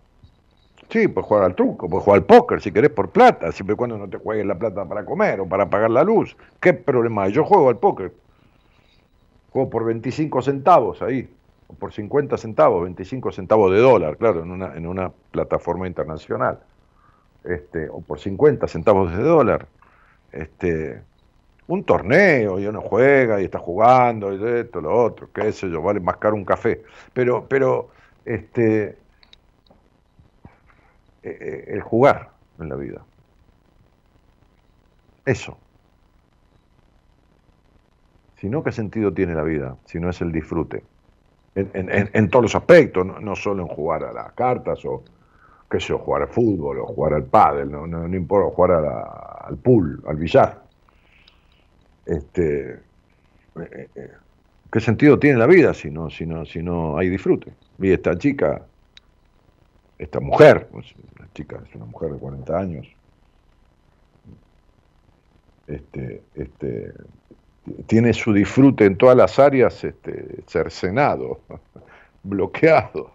Sí, puedes jugar al truco, puedes jugar al póker si querés por plata, siempre y cuando no te juegues la plata para comer o para pagar la luz. ¿Qué problema hay? Yo juego al póker. Juego por 25 centavos ahí, o por 50 centavos, 25 centavos de dólar, claro, en una, en una plataforma internacional. Este, o por 50 centavos de dólar. Este, un torneo y uno juega y está jugando y esto, lo otro, qué sé yo, vale más caro un café. Pero, pero, este, eh, eh, el jugar en la vida. Eso. Si no, ¿qué sentido tiene la vida? Si no es el disfrute. En, en, todos los aspectos, no, no, solo en jugar a las cartas o, qué sé yo, jugar al fútbol o jugar al pádel, no, no, no importa, jugar al pool, al billar este, eh, eh, ¿qué sentido tiene la vida si no, si no, si no hay disfrute? Y esta chica, esta mujer, pues, chica es una mujer de 40 años, este, este, tiene su disfrute en todas las áreas este, cercenado, bloqueado.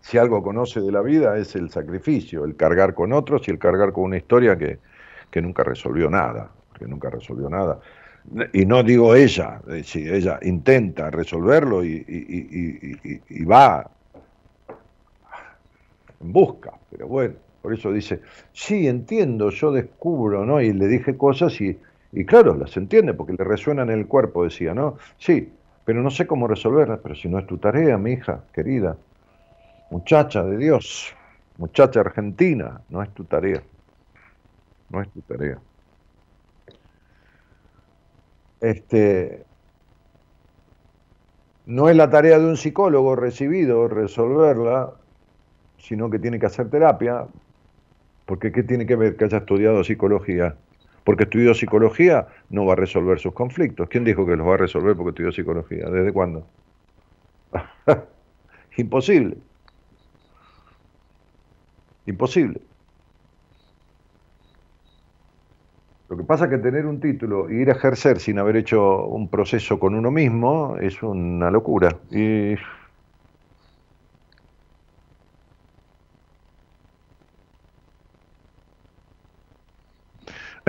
Si algo conoce de la vida es el sacrificio, el cargar con otros y el cargar con una historia que nunca resolvió nada que nunca resolvió nada. Y no digo ella, si ella intenta resolverlo y, va en busca, pero bueno, por eso dice, sí, entiendo, yo descubro, ¿no? Y le dije cosas y, y claro, las entiende porque le resuenan en el cuerpo, decía, ¿no? Sí, pero no sé cómo resolverlas, pero si no es tu tarea, mi hija, querida, muchacha de Dios, muchacha argentina, no es tu tarea, no es tu tarea este, no es la tarea de un psicólogo recibido resolverla, sino que tiene que hacer terapia, porque ¿qué tiene que ver que haya estudiado psicología? Porque estudió psicología no va a resolver sus conflictos. ¿Quién dijo que los va a resolver porque estudió psicología? ¿Desde cuándo? Imposible. Imposible. Lo que pasa es que tener un título y ir a ejercer sin haber hecho un proceso con uno mismo es una locura. Y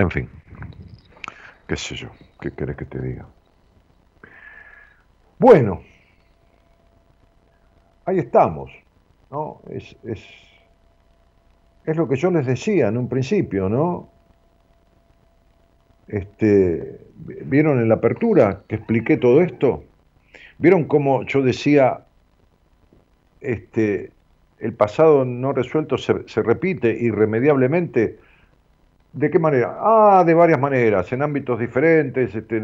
En fin, qué sé yo, qué querés que te diga. Bueno, ahí estamos, ¿no? Es, es, es lo que yo les decía en un principio, ¿no? Este, ¿Vieron en la apertura que expliqué todo esto? ¿Vieron cómo yo decía, este, el pasado no resuelto se, se, repite irremediablemente? ¿De qué manera? Ah, de varias maneras, en ámbitos diferentes. Este,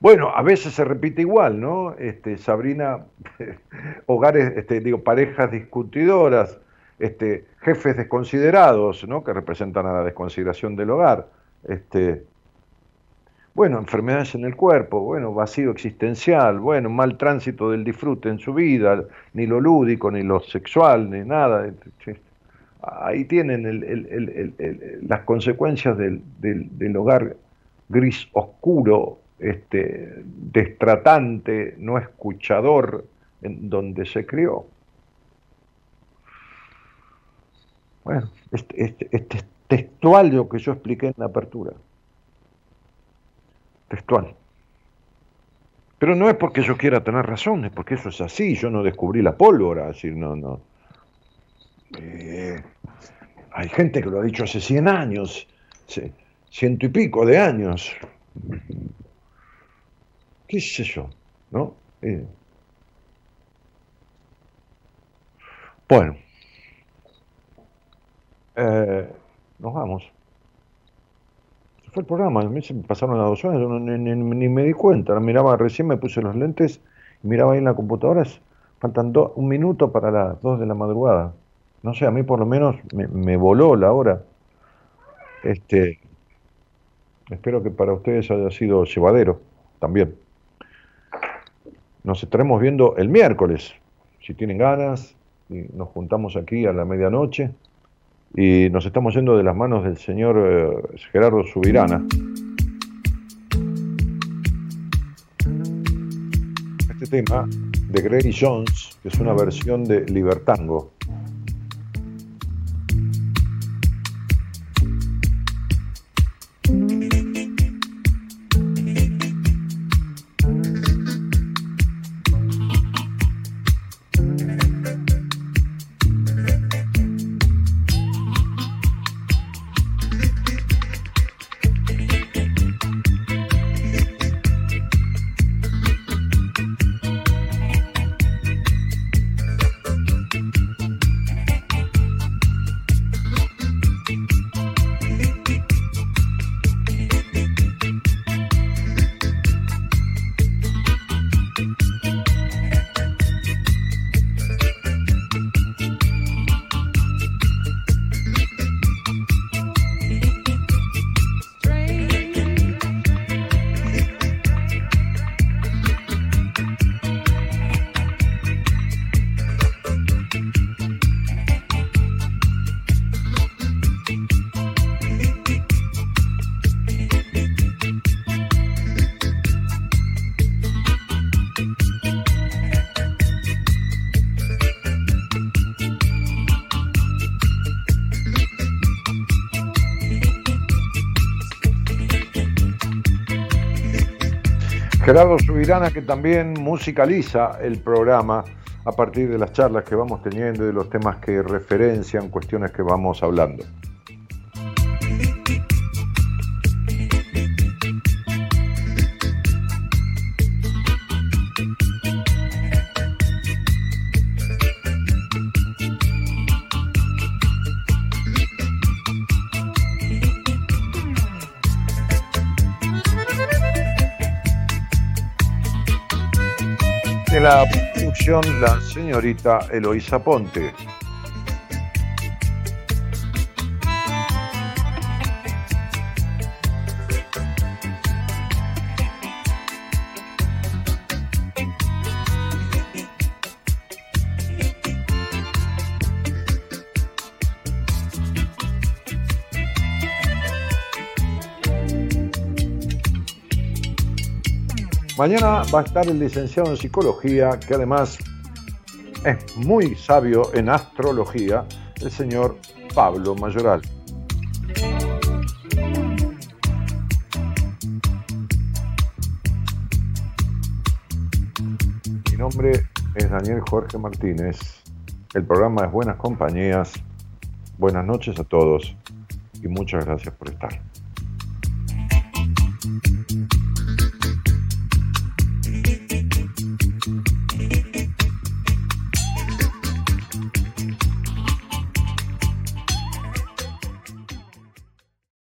bueno, a veces se repite igual, ¿no? Este, Sabrina, hogares, este, digo, parejas discutidoras, este, jefes desconsiderados, ¿no? Que representan a la desconsideración del hogar. Este, bueno, enfermedades en el cuerpo, bueno, vacío existencial, bueno, mal tránsito del disfrute en su vida, ni lo lúdico, ni lo sexual, ni nada. Ahí tienen las consecuencias del, hogar gris oscuro, este, destratante, no escuchador, en donde se crió. Bueno, este, este, este es textual lo que yo expliqué en la apertura textual. Pero no es porque yo quiera tener razón, es porque eso es así, yo no descubrí la pólvora, decir, no, no. Eh, hay gente que lo ha dicho hace 100 años, ciento y pico de años. qué sé yo, ¿no? Eh. Bueno, eh, nos vamos. Se fue el programa, me pasaron las dos horas, yo ni, me di cuenta, miraba recién, me puse los lentes miraba ahí en la computadora, faltan un minuto para las dos de la madrugada. No sé, a mí por lo menos me, me voló la hora. Este, espero que para ustedes haya sido llevadero también. Nos estaremos viendo el miércoles, si tienen ganas, y nos juntamos aquí a la medianoche y nos estamos yendo de las manos del señor eh, Gerardo Subirana. Este tema de Grady Jones, que es una versión de Libertango. Gerardo Subirana, que también musicaliza el programa a partir de las charlas que vamos teniendo y de los temas que referencian cuestiones que vamos hablando. La señorita Eloísa Ponte. Mañana va a estar el licenciado en psicología, que además es muy sabio en astrología, el señor Pablo Mayoral. Mi nombre es Daniel Jorge Martínez. El programa es Buenas Compañías. Buenas noches a todos y muchas gracias por estar.